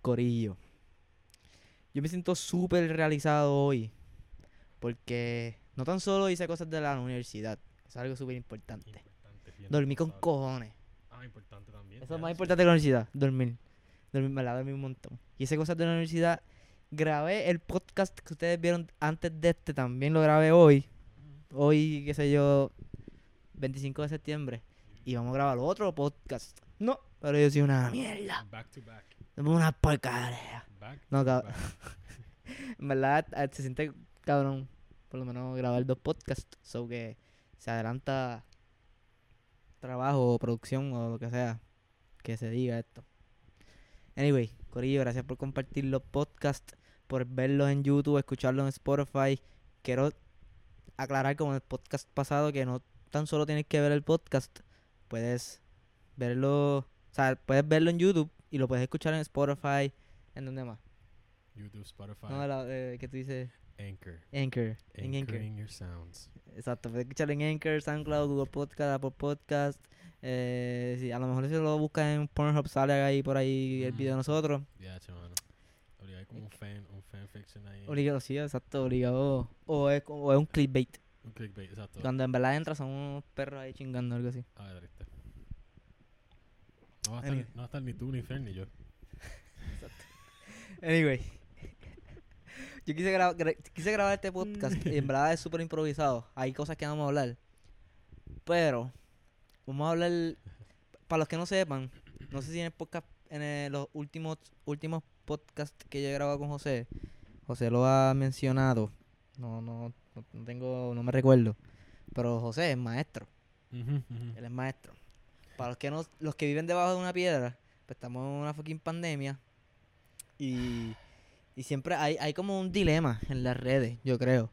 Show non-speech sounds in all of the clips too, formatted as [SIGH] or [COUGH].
Corillo. Yo me siento súper realizado hoy. Porque no tan solo hice cosas de la universidad. Es algo súper importante. Dormí con cojones. Ah, importante también. Eso es más importante que la universidad. Dormir. Dormir, me la dormí un montón. Hice cosas de la universidad. Grabé el podcast que ustedes vieron antes de este. También lo grabé hoy. Hoy, qué sé yo, 25 de septiembre. Y vamos a grabar otro podcast. No, pero yo soy una mierda. Back to back. Somos una porcaria. Back No, to cab- back. [LAUGHS] En verdad, eh, se siente cabrón. Por lo menos grabar dos podcasts. So que se adelanta trabajo o producción o lo que sea que se diga esto. Anyway, Corillo, gracias por compartir los podcasts, por verlos en YouTube, escucharlos en Spotify. Quiero aclarar como en el podcast pasado que no tan solo tienes que ver el podcast, puedes verlo, o sea, puedes verlo en YouTube y lo puedes escuchar en Spotify, en donde más. YouTube, Spotify, No, la, eh, que tú dices Anchor. Anchor, en Anchor. Anchoring your sounds. Exacto, puedes escucharlo en Anchor, SoundCloud, Google Podcast, Apple Podcast. Eh, sí, a lo mejor si lo buscas en Pornhub sale ahí por ahí el video de Ujú. nosotros. Ya, che, mano. Obligado, como un fan, un fanfiction ahí. Obligado, sí, exacto, obligado. O es, o es un clickbait. Un clickbait, exacto. Cuando en verdad entras son unos perros ahí chingando algo así. A ver, triste. No va a estar, Anyway. no va a estar ni tú, ni Fer, ni yo. [LAUGHS] Anyway. Yo quise, gra- gra- quise grabar este podcast y [LAUGHS] en verdad es súper improvisado. Hay cosas que vamos a hablar. Pero, vamos a hablar. Para los que no sepan, no sé si en el podcast, en el- los últimos, últimos podcasts que yo he grabado con José, José lo ha mencionado. No, no, no, tengo, no me recuerdo. Pero José es maestro. Él es maestro. Para los que no, los que viven debajo de una piedra, pues estamos en una fucking pandemia. Y, y siempre hay, hay como un dilema en las redes, yo creo.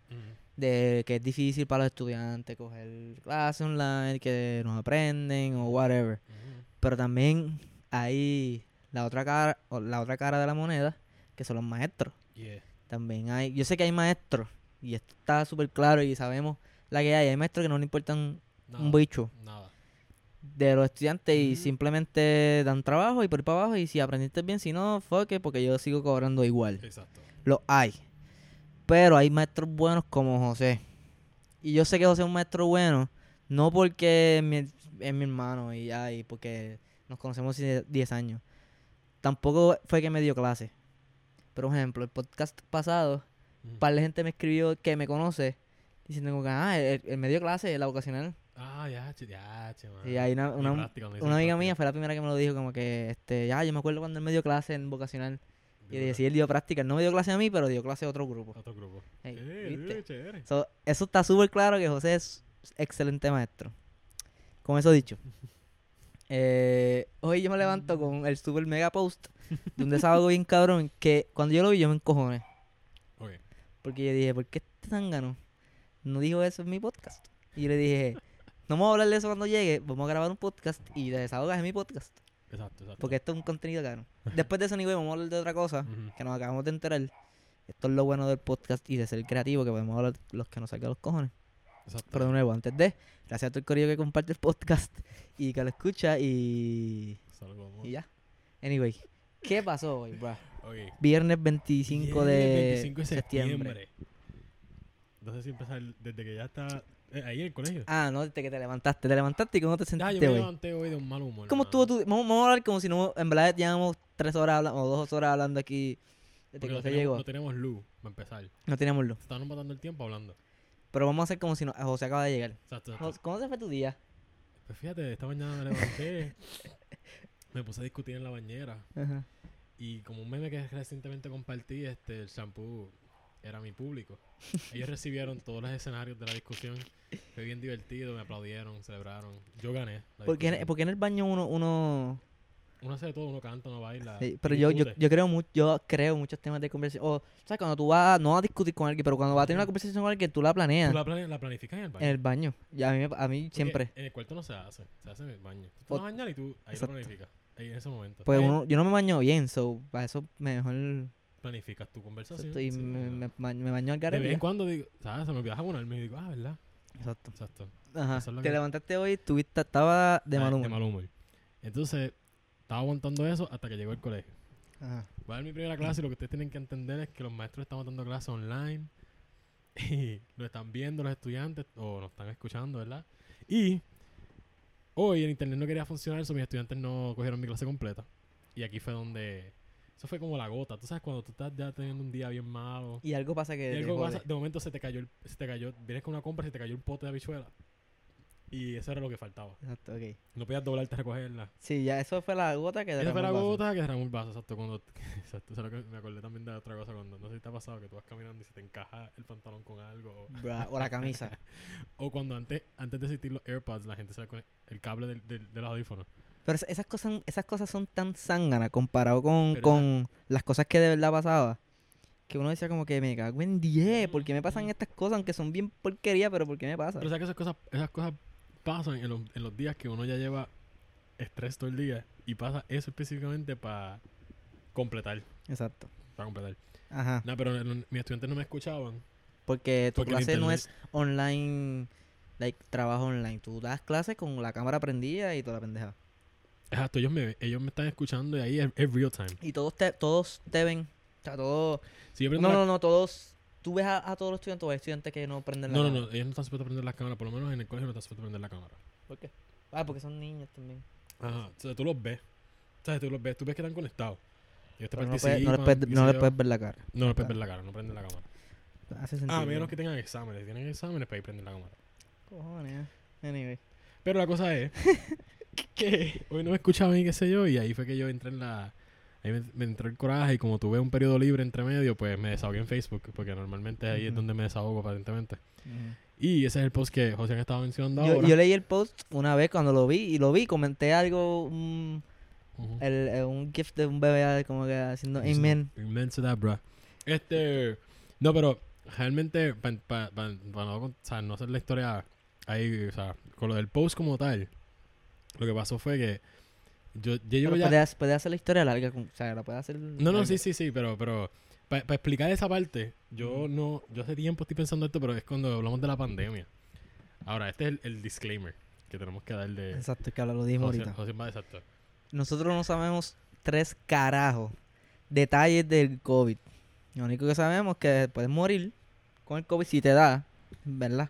De que es difícil para los estudiantes coger clases online, que no aprenden o whatever. Pero también hay la otra cara, la otra cara de la moneda, que son los maestros. Yeah. También hay, yo sé que hay maestros, y esto está súper claro y sabemos la que hay. Hay maestros que no le importan Nada. un bicho Nada. De los estudiantes y simplemente dan trabajo y por ahí para abajo y si aprendiste bien, si no, fuck it, porque yo sigo cobrando igual. Exacto. Lo hay. Pero hay maestros buenos como José. Y yo sé que José es un maestro bueno, no porque es mi, es mi hermano y ya, y porque nos conocemos hace 10 años. Tampoco fue que me dio clase. Por ejemplo, el podcast pasado, Ujú. un par de gente me escribió que me conoce, diciendo que, ah, él, él me dio clase, la vocacional. Ah, ya, ya, che, mano. Y hay una, amiga mía fue la primera que me lo dijo, como que, este, ya, yo me acuerdo cuando él me dio clase en vocacional. Y le decía, él dio práctica. Él no me dio clase a mí, pero dio clase a otro grupo. Otro grupo. Ey, Eh, ¿viste? eh, chévere. So, eso está súper claro que José es excelente maestro. Con eso dicho. [LAUGHS] eh, hoy yo me levanto con el super mega post de un desahogo bien [LAUGHS] cabrón que cuando yo lo vi yo me encojoné. Porque yo dije, ¿por qué este zángano no dijo eso en mi podcast? Y yo le dije, no vamos a hablar de eso cuando llegue, vamos a grabar un podcast y de desahogas en mi podcast. Exacto, exacto. Porque esto es un contenido caro. Después de eso, ni güey, vamos a hablar de otra cosa que nos acabamos de enterar. Esto es lo bueno del podcast y de ser creativo, que podemos hablar los que nos sacan los cojones. Exacto. Pero de nuevo, antes de, gracias a todo el corillo que comparte el podcast y que lo escucha y, Salgo, y ya. Anyway, ¿qué pasó hoy, bro? Viernes 25 de, Viernes 25 de septiembre. septiembre. Sé si empezar desde que ya está ahí en el colegio. Ah, no, desde que te levantaste. Te levantaste y cómo te sentiste yo me hoy. levanté hoy de un mal humor. ¿Cómo estuvo tu vamos, vamos a hablar como si no, en verdad llevamos tres horas hablando, o dos horas hablando aquí desde que no tenemos, llegó. no tenemos luz, para empezar. No teníamos luz. Estábamos matando el tiempo hablando. Pero vamos a hacer como si no, José acaba de llegar. Exacto, exacto. ¿Cómo se fue tu día? Pues fíjate, esta mañana me levanté. [LAUGHS] me puse a discutir en la bañera. Ajá. Y como un meme que recientemente compartí, este, el shampoo era mi público. Ellos recibieron todos los escenarios de la discusión. Fue bien divertido, me aplaudieron, celebraron. Yo gané. La Porque en, discusión. porque en el baño uno, uno Uno hace de todo, uno canta, uno baila. Sí, pero yo, yo, yo creo mu- yo creo muchos temas de conversación. O, ¿sabes? Cuando tú vas, no a discutir con alguien, pero cuando vas a tener una conversación con alguien, tú la planeas ¿Tú la, plane- la planificas en el baño? en el baño. Y a mí, a mí Porque siempre. En el cuarto no se hace, se hace en el baño. Tú te vas a bañar y tú ahí Exacto. lo planificas. Ahí en ese momento. Pues uno, yo no me baño bien, so, para eso mejor Planificas tu conversación. exacto, y sí, me, me, ba- me baño al de vez en garete. cuando digo, ¿sabes? Se me olvidaba jabonarme y digo, ah, ¿verdad? Exacto. Exacto. Ajá. Es Te que- levantaste hoy, tuviste, estaba de Ah, mal humor. De mal humor. Entonces, estaba aguantando eso hasta que llegó el colegio. Ajá. Voy a dar mi primera clase y lo que ustedes tienen que entender es que los maestros estamos dando clases online [LAUGHS] y lo están viendo los estudiantes o nos están escuchando, ¿verdad? Y hoy el internet no quería funcionar, eso mis estudiantes no cogieron mi clase completa. Y aquí fue donde... Eso fue como la gota. Tú sabes, cuando tú estás ya teniendo un día bien malo. Y algo pasa que. Y algo pasa- de momento se te cayó, el- se te cayó, vienes con una compra y se te cayó un pote de habichuela. Y eso era lo que faltaba. Exacto, ok. No podías doblarte a recogerla. Sí, ya eso fue la gota que Esa derramó fue la el vaso. gota que derramó el vaso, exacto. Cuando, [LAUGHS] exacto, eso que me acordé también de otra cosa cuando, no sé si te ha pasado que tú vas caminando y se te encaja el pantalón con algo. O, Bra- O la camisa. [LAUGHS] o cuando antes, antes de existir los AirPods, la gente se conecta el cable del, del, del audífono. Pero es- esas cosas, esas cosas son tan zánganas comparado con, con las cosas que de verdad pasaba. Que uno decía como que me cago en 10. ¿Por qué me pasan estas cosas? Aunque son bien porquería, pero ¿por qué me pasa? Pero sabes que esas cosas, esas cosas pasan en los, en los días que uno ya lleva estrés todo el día y pasa eso específicamente para completar. Exacto. Para completar. Ajá. No, pero no- mis estudiantes no me escuchaban. Porque tu Porque clase no es online, like, trabajo online. Tú das clases con la cámara prendida y toda la pendeja. Exacto, ellos me, ellos me están escuchando y ahí es, es real time. Y todos te, todos te ven. O sea, todos... Si No, la- no, no, todos... Tú ves a, a todos los estudiantes o hay estudiantes que no prenden la No, no, cámara. no, ellos no están supuestos a prender la cámara, por lo menos en el colegio no están supuestos a prender la cámara. ¿Por qué? Ah, porque son niños también. Ajá, o sea, tú los ves. O sea, tú los ves, tú ves que están conectados. Ellos te Pero no, no les puedes, no les puedes ver la cara. No les puedes ver la cara, no prenden la cámara. Hace sentido. Ah, menos que tengan exámenes. Si tienen exámenes, pues ahí prenden la cámara. Cojones. Anyway. Pero la cosa es [LAUGHS] que hoy no me escuchaban y qué sé yo, y ahí fue que yo entré en la... Ahí me, me entró el coraje y como tuve un periodo libre entre medio, pues me desahogué en Facebook, porque normalmente ahí es Ujú. donde me desahogo aparentemente. Y ese es el post que José estaba mencionando Yo, ahora. yo leí el post una vez cuando lo vi y lo vi, comenté algo, un, Ujú. el, eh, un gift de un bebé como que haciendo amen. Amen to that, bro. Este. No, pero realmente, para no, con- o sea, no hacer la historia ahí, o sea, con lo del post como tal, lo que pasó fue que yo, yo llevo ya. puede, puede hacer la historia larga, o sea, la puede hacer No, no, larga. sí, sí, sí, pero, pero para explicar esa parte, yo no, yo hace tiempo estoy pensando esto, pero es cuando hablamos de la pandemia. Ahora, este es el, el disclaimer que tenemos que dar de. Exacto, que lo dijimos José- ahorita. José va exacto. Nosotros no sabemos tres carajos detalles del COVID. Lo único que sabemos es que puedes morir con el COVID si te da, ¿verdad?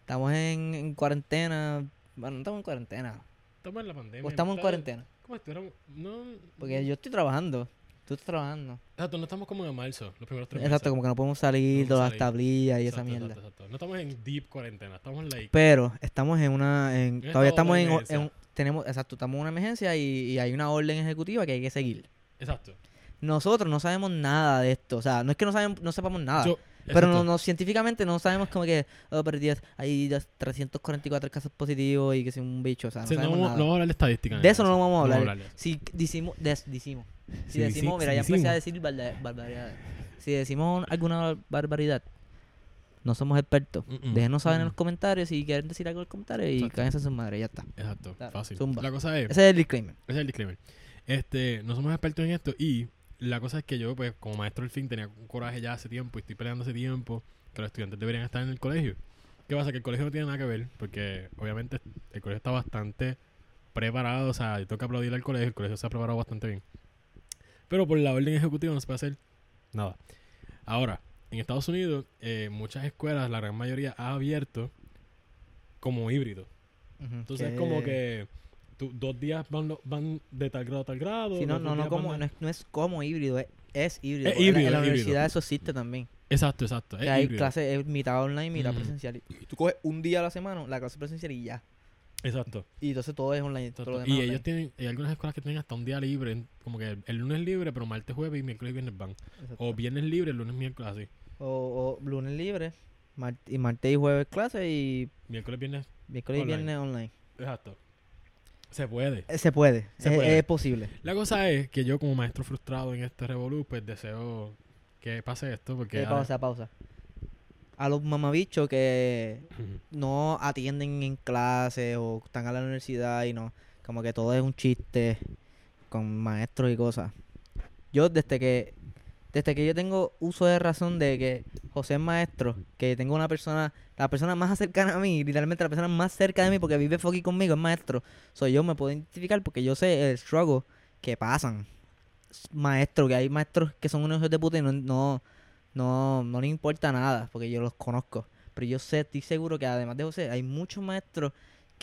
Estamos en, en cuarentena. Bueno, no estamos en cuarentena. Estamos en la pandemia. O estamos en cuarentena. ¿Cómo estuviéramos? No. Porque yo estoy trabajando. Tú estás trabajando. Exacto, no estamos como en marzo, los primeros tres meses. Exacto, como que no podemos salir de las tablillas y esa mierda. exacto, exacto. No estamos en deep cuarentena, estamos like. Pero estamos en una. En, todavía estamos en, en- Tenemos, exacto, estamos en una emergencia y, y hay una orden ejecutiva que hay que seguir. Exacto. Nosotros no sabemos nada de esto. O sea, no es que no, sabemos, no sepamos nada. Yo- pero no, no, científicamente no sabemos como que. Oh, pero Dios, hay ya 344 casos positivos y que es un bicho. O sea, no Sí, no, sabemos vamos, nada. no vamos a hablar de estadística. De eso no vamos a hablar. eso. Si decimos. des- decimos. Si Sí, decimos, sí, mira, ya empecé a decir barbaridades. Si decimos alguna barbaridad, no somos expertos. Mm, mm, Déjenos saber en mm. los comentarios si quieren decir algo en los comentarios y cállense a su madre, ya está. Exacto, Dale, fácil. zumba. La cosa es, ese Ese es el disclaimer. es el disclaimer. Este, no somos expertos en esto y la cosa es que yo, pues, como maestro del fin, tenía un coraje ya hace tiempo y estoy peleando hace tiempo que los estudiantes deberían estar en el colegio. ¿Qué pasa? Que el colegio no tiene nada que ver porque, obviamente, el colegio está bastante preparado. O sea, yo tengo que aplaudir al colegio, el colegio se ha preparado bastante bien. Pero por la orden ejecutiva no se puede hacer nada. Ahora, en Estados Unidos, eh, muchas escuelas, la gran mayoría, ha abierto como híbrido. Entonces es como que tú- dos días van, lo- van de tal grado a tal grado. Sí, no, no, no, como, no, es, no es como híbrido, es, es híbrido. Es en la- híbrido, en la, es híbrido. universidad eso existe también. Exacto, exacto. Es Que hay clases mitad online, mitad Ujú. presencial. Y tú coges un día a la semana la clase presencial y ya. Exacto. Y entonces todo es online. todo Y ellos online. tienen, hay algunas escuelas que tienen hasta un día libre, como que el, el lunes libre, pero martes, jueves y miércoles y viernes van. Exacto. O viernes libre, el lunes, miércoles, así. O, o lunes libre, y martes y jueves clase y Miércoles, viernes. miércoles y viernes online. Exacto. Se puede. Eh, Se puede, Se es, puede. es posible. La cosa es que yo, como maestro frustrado en este revolú, pues deseo que pase esto, porque. Eh, pausa, pausa. A los mamabichos que no atienden en clase o están a la universidad y no, como que todo es un chiste con maestros y cosas. Yo desde que desde que yo tengo uso de razón de que José es maestro, que tengo una persona, la persona más cercana a mí, literalmente la persona más cerca de mí porque vive fucking conmigo es maestro, soy yo me puedo identificar porque yo sé el struggle que pasan. maestros, que hay maestros que son unos hijos de puta y no, no, no, no les importa nada, porque yo los conozco. Pero yo sé, estoy seguro que además de José, hay muchos maestros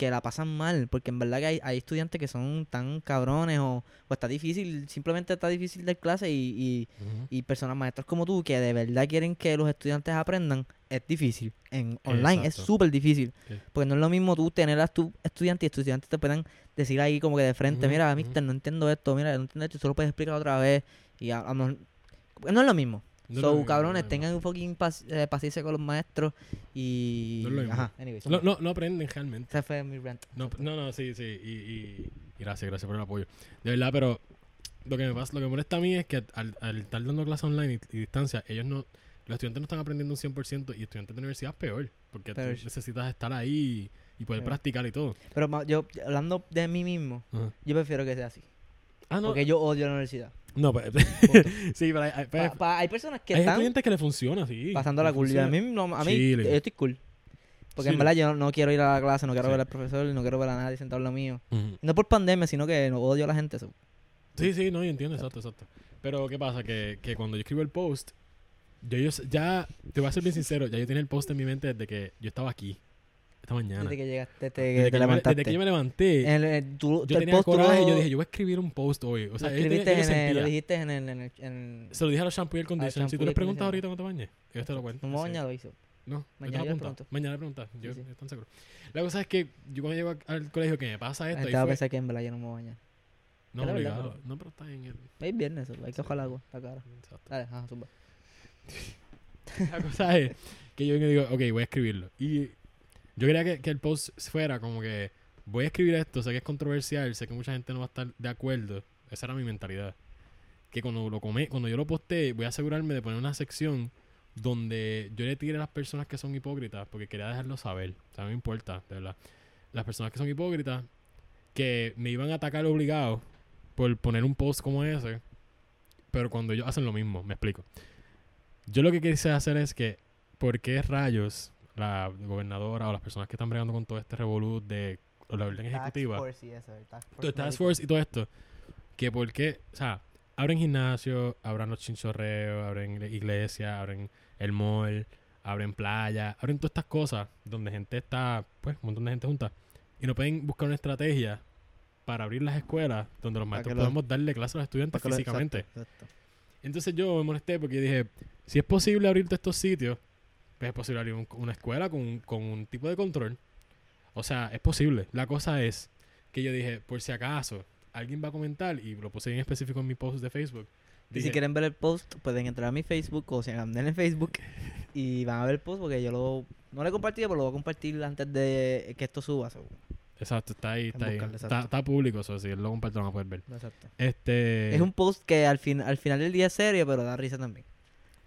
que la pasan mal, porque en verdad que hay, hay estudiantes que son tan cabrones o, o está difícil, simplemente está difícil de clase y, y, personas maestros como tú que de verdad quieren que los estudiantes aprendan, es difícil. En online es súper difícil. Porque no es lo mismo tú tener a tu estudiante y estudiantes te puedan decir ahí como que de frente, mira, mister, no entiendo esto, mira, no entiendo esto, solo puedes explicar otra vez. Y a, a no es lo mismo. No so, cabrones, tengan un fucking eh, paciencia con los maestros y... No. Ajá. No, no, no aprenden realmente. Ese fue mi rant. No, no, no, sí, sí. Y, y, y gracias, gracias por el apoyo. De verdad, pero lo que me pasa, lo que me molesta a mí es que al, al estar dando clases online y, y distancia, ellos no, los estudiantes no están aprendiendo un 100% y estudiantes de universidad es peor. Porque tú necesitas estar ahí y, poder practicar y todo. Pero yo, hablando de mí mismo, Ajá. yo prefiero que sea así. Ah, no. Porque yo odio la universidad. No, pues, [LAUGHS] sí, pero hay, hay, Pa- pa- hay personas que hay están estudiantes que le funciona, sí. pasando la y A mí, no, a mí Chile. yo estoy cool. Porque en verdad yo no, quiero ir a la clase, no quiero Sí. ver al profesor, no quiero ver a nadie sentado en lo mío. No por pandemia, sino que no odio a la gente. Sí, sí, no, yo entiendo, exacto, exacto. Pero, ¿qué pasa? Que, que cuando yo escribo el post, yo, ya, te voy a ser bien sincero, ya yo tenía el post en mi mente desde que yo estaba aquí, esta mañana. Desde que llegaste, desde que te me, levantaste. desde que yo me levanté, el- tu- yo tenía post coraje y lo- yo dije, yo voy a escribir un post hoy. O sea, lo escribiste en el, lo dijiste en el, en en- Se lo dije a los shampoo y el condition. Si tú les preguntas ahorita cuando te bañes, ellos te lo cuentan. No baña, lo hizo. No, Mañana mañana yo pregunto. Mañana le preguntas. Yo, Sí, sí. yo estoy seguro. La cosa es que yo cuando llego al colegio que me pasa esto, gente ahí va a fue, pensar que en verdad yo no me voy a bañar. no verdad, obligado. No, pero está en el. Es viernes, so, hay que el agua, la cara. Exacto. Dale, ajá, zumba. [LAUGHS] La cosa es que yo vengo y digo, ok, voy a escribirlo. Y yo quería que, el post fuera como que voy a escribir esto, sé que es controversial, sé que mucha gente no va a estar de acuerdo. Esa era mi mentalidad. Que cuando lo come, cuando yo lo posté, voy a asegurarme de poner una sección donde yo le tire a las personas que son hipócritas, porque quería dejarlo saber. O sea, no me importa, de verdad. Las personas que son hipócritas, que me iban a atacar obligado por poner un post como ese, pero cuando ellos hacen lo mismo, me explico. Yo lo que quise hacer es que, ¿por qué rayos la gobernadora o las personas que están bregando con todo este revolut de la orden ejecutiva, todo el Task Force y todo esto, que por qué, o sea, abren gimnasio, abran los chinchorreos, abren iglesias, abren el mall, abren playa, abren todas estas cosas donde gente está, pues, un montón de gente junta, y no pueden buscar una estrategia para abrir las escuelas donde los maestros podamos darle clases a los estudiantes lo- físicamente. exacto, exacto. Entonces yo me molesté porque dije, si es posible abrir todos estos sitios, es posible abrir un- una escuela con, un- con un tipo de control. O sea, es posible. La cosa es que yo dije, por si acaso, alguien va a comentar, y lo puse en específico en mi post de Facebook. Y si quieren ver el post, pueden entrar a mi Facebook o si anden en Facebook [LAUGHS] y van a ver el post porque yo lo no lo he compartido, pero lo voy a compartir antes de que esto suba. so, Exacto, está ahí, está ahí. Está, está público, eso, si él lo comparte lo van a poder ver. Exacto. Este... Es un post que al, fin, al final del día es serio, pero da risa también.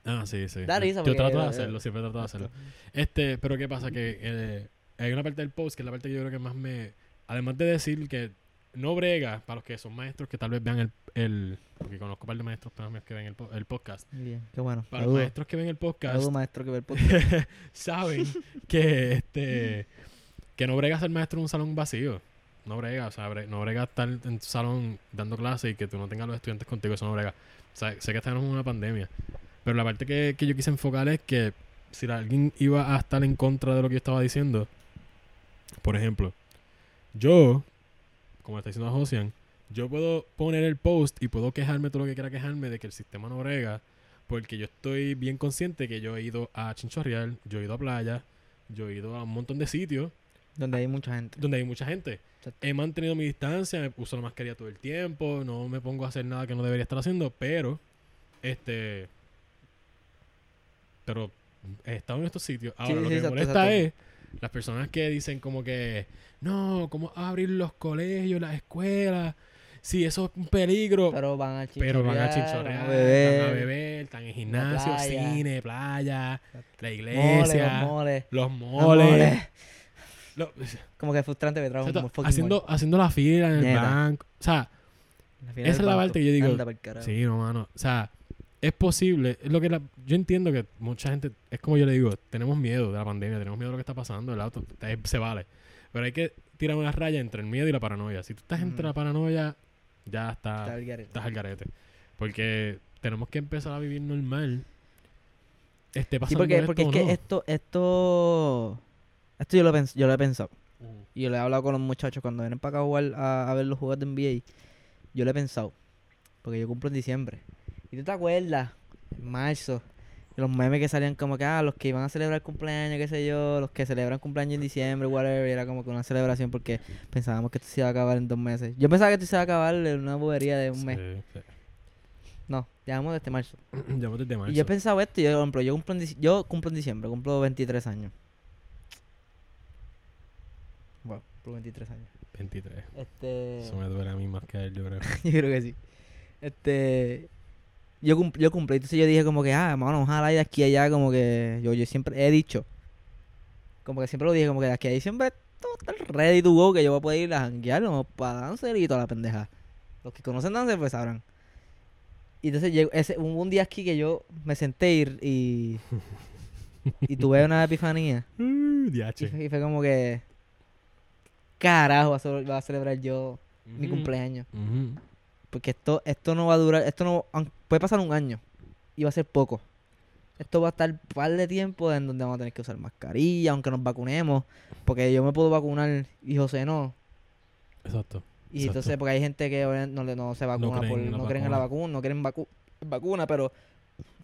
Ah, sí, sí. Da Yo- risa Yo porque- trato de hacerlo, siempre trato de hacerlo. Este, pero ¿qué pasa? Que eh, hay una parte del post que es la parte que yo creo que más me... Además de decir que no brega para los que son maestros que tal vez vean el... el porque conozco un par de maestros que ven el, el podcast. Bien, qué bueno. Para los maestros que ven el podcast, maestro que ve el podcast. [LAUGHS] saben que este que no brega ser maestro en un salón vacío. No brega, o sea, no brega estar en tu salón dando clases y que tú no tengas los estudiantes contigo, eso no brega. O sea, sé que estamos en una pandemia. Pero la parte que, que yo quise enfocar es que si alguien iba a estar en contra de lo que yo estaba diciendo, por ejemplo, yo, como está diciendo Josian, yo puedo poner el post y puedo quejarme todo lo que quiera quejarme de que el sistema no brega, porque yo estoy bien consciente que yo he ido a Chinchorreal, yo he ido a playa, yo he ido a un montón de sitios donde hay mucha gente. donde hay mucha gente. Exacto. He mantenido mi distancia, me uso la mascarilla todo el tiempo, no me pongo a hacer nada que no debería estar haciendo, pero este pero he estado en estos sitios. Ahora Sí, lo sí, que me molesta exacto. es las personas que dicen como que no, ¿cómo abrir los colegios, las escuelas? Sí, eso es un peligro. Pero van a Pero van a chinchorrear, van a beber. van a beber, están en gimnasio, playa. cine, playa, la Mole, iglesia, los moles. los los moles. moles. lo- Como que es frustrante trabajo Exacto, un haciendo, haciendo la fila en el banco. O sea, esa es la parte que yo digo, sí, no, mano. O sea, es posible. Es lo que la- yo entiendo que mucha gente, es como yo le digo, tenemos miedo de la pandemia, tenemos miedo de lo que está pasando, el auto, se vale. Pero hay que tirar una raya entre el miedo y la paranoia. Si tú estás entre la paranoia, ya Está está, el garete. estás al garete. Porque tenemos que empezar a vivir normal. Esté Sí, pasando porque, esto porque es que esto, esto, esto yo lo, pens- yo lo he pensado. Y yo le he hablado con los muchachos cuando vienen para acá a jugar a, a ver los juegos de NBA. Yo lo he pensado. Porque yo cumplo en diciembre. Y tú te acuerdas, en marzo, los memes que salían como que, ah, los que iban a celebrar cumpleaños, qué sé yo, los que celebran cumpleaños en diciembre, whatever, y era como que una celebración porque pensábamos que esto se iba a acabar en dos meses. Yo pensaba que esto se iba a acabar en una bobería de un mes. Sí, No, llevamos desde marzo. [CLEARS THROAT] Llevamos desde marzo. Y yo he pensado esto, y yo, por yo cumplo en, yo cumplo en diciembre, cumplo 23 años. Bueno, cumplo 23 años. 23. Este... Eso me duele a mí más que a él, yo creo. [LAUGHS] yo creo que sí. Este. Yo, cum- yo cumplí, entonces yo dije como que, ah, mano, ojalá y de aquí a allá, como que yo, yo siempre he dicho, como que siempre lo dije, como que de aquí a diciembre todo está ready to go, que yo voy a poder ir a janguear, para Dancer y toda la pendeja. Los que conocen Dancer pues sabrán. Y entonces llegó, ese, hubo un día aquí que yo me senté y, y, [LAUGHS] y tuve una epifanía. Uh, Y fue, y fue como que, carajo, va a, celebrar yo mi cumpleaños. Porque esto, esto no va a durar, esto no, puede pasar un año y va a ser poco. Esto va a estar un par de tiempo en donde vamos a tener que usar mascarilla, aunque nos vacunemos. Porque yo me puedo vacunar y José no. Exacto. Y Exacto. entonces, porque hay gente que no, no se vacuna, creen por, en la no creen en la vacuna. no creen vacu- vacuna, pero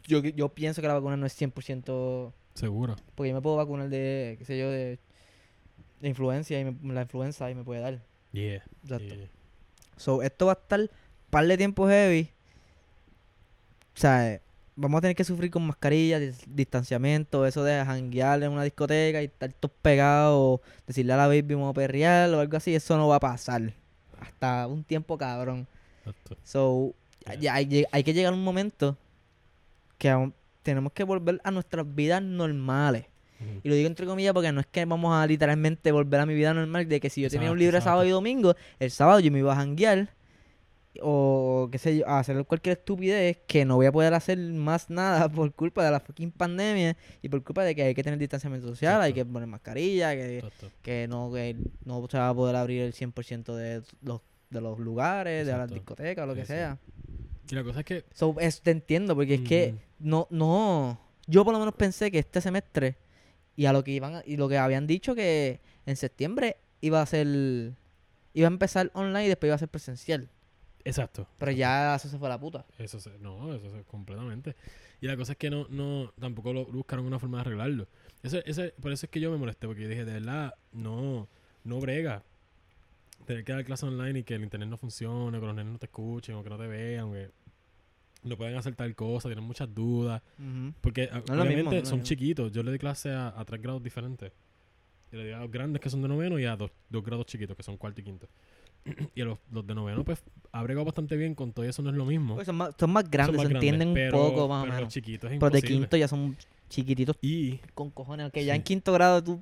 yo, yo pienso que la vacuna no es 100%, Seguro. porque yo me puedo vacunar de, qué sé yo, de, de influencia y me- la influenza y me puede dar. Yeah. Exacto. yeah. So, esto va a estar par de tiempo heavy. O sea, vamos a tener que sufrir con mascarilla, dis- distanciamiento, eso de janguear en una discoteca y estar todos pegados, decirle a la baby vamos a perrear o algo así, eso no va a pasar. Hasta un tiempo cabrón. Exacto. So, ya- Yeah. hay, que llegar a un momento que tenemos que volver a nuestras vidas normales. Y lo digo entre comillas porque no es que vamos a literalmente volver a mi vida normal de que si yo tenía un libre sábado y domingo, el sábado yo me iba a janguear o qué sé yo, a hacer cualquier estupidez que no voy a poder hacer más nada [LAUGHS] por culpa de la fucking pandemia y por culpa de que hay que tener distanciamiento social, hay que poner mascarilla, que, que no que no se va a poder abrir el 100% de los, de los lugares, de las discotecas, lo que sea. Y la cosa es que. So, es- te entiendo, porque es que no, no, yo por lo menos pensé que este semestre y a lo que iban y lo que habían dicho que en septiembre iba a ser, iba a empezar online y después iba a ser presencial, Exacto. pero ya eso se fue a la puta. Eso se, no, eso se, completamente. Y la cosa es que no, no, tampoco lo buscaron una forma de arreglarlo. Eso, ese, por eso es que yo me molesté, porque yo dije, de verdad, no, no brega. Tener que dar clases online y que el internet no funcione, que los nenes no te escuchen o que no te vean, que no pueden hacer tal cosa, tienen muchas dudas. Porque No obviamente mismo, son chiquitos. Yo le di clase a, a tres grados diferentes. Yo le di a los grandes que son de noveno y a dos, dos grados chiquitos que son cuarto y quinto. [CLEARS THROAT] y los, los de noveno, pues, ha bregado bastante bien con todo y eso no es lo mismo. Pues son, más, son más Son grandes, más se grandes, entienden pero- un poco más o pero menos. Los chiquitos es Pero de quinto ya son chiquititos Y con cojones, aunque ya en quinto grado tú,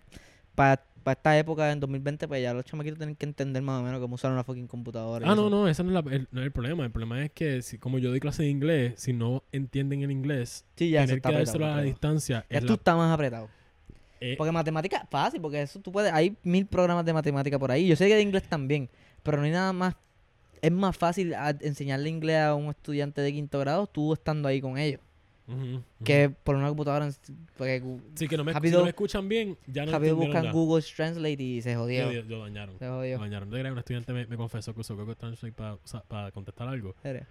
para esta época, en 2020, pues ya los chamaquitos tienen que entender más o menos cómo usar una fucking computadora. Ah, no, eso. no, ese no es, la- el, no es el problema. El problema es que, si, como yo doy clase de inglés, si no entienden el inglés, Sí, ya tener que dárselo a la distancia Ya es tú la- estás más apretado. eh, Porque matemática fácil, porque eso tú puedes. Hay mil programas de matemática por ahí. Yo sé que de inglés también, pero no hay nada más. Es más fácil enseñarle inglés a un estudiante de quinto grado tú estando ahí con ellos. ujú, ujú. Que por una computadora. Porque Sí, que no me, si rápido- no me escuchan bien, ya no rápido buscan nada. Google Translate y se jodió. yo- yo dañaron. Se jodió. dañaron. De un estudiante me, me confesó que usó Google Translate para contestar algo. Eres.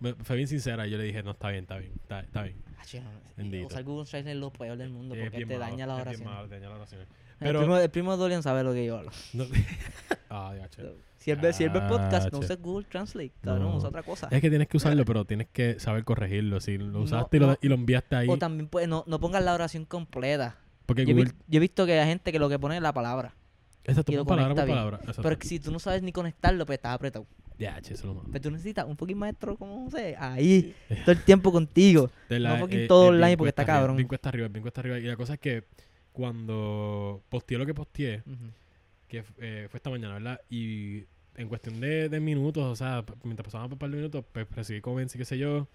Me- fue bien sincera y yo le dije, no, está bien, está bien, está, está bien. Ah, chico, Bendito. Usar Google Translate es lo peor del mundo Es porque te malo, daña las oraciones. Oraciones. El Pero- primo, el primo de Dorian sabe lo que yo hablo. No- [LAUGHS] ah, ya, che. Si él ve, si él ve podcast, no Ah, uses Google Translate. Cabrón, No. usa otra cosa. Es que tienes que usarlo, pero tienes que saber corregirlo. Si lo No, usaste y, lo, no. y lo enviaste ahí. O también puedes, no, no pongas la oración completa. Porque Yo he, Google. yo he visto que hay gente que lo que pone es la palabra. Exacto, pon palabra por palabra. Exacto. Pero si tú no sabes ni conectarlo, pues estás apretado. Ya, che, eso es lo malo. Pero tú necesitas un fucking maestro, como no sé, ahí, todo el tiempo contigo. De la- fucking eh, todo online porque está cabrón. Bien cuesta arriba, bien cuesta arriba. Y la cosa es que cuando posteé lo que posteé, que eh, fue esta mañana, ¿verdad? Y en cuestión de, de minutos, o sea, mientras pasaban un par de minutos, pues recibí comments y qué sé yo.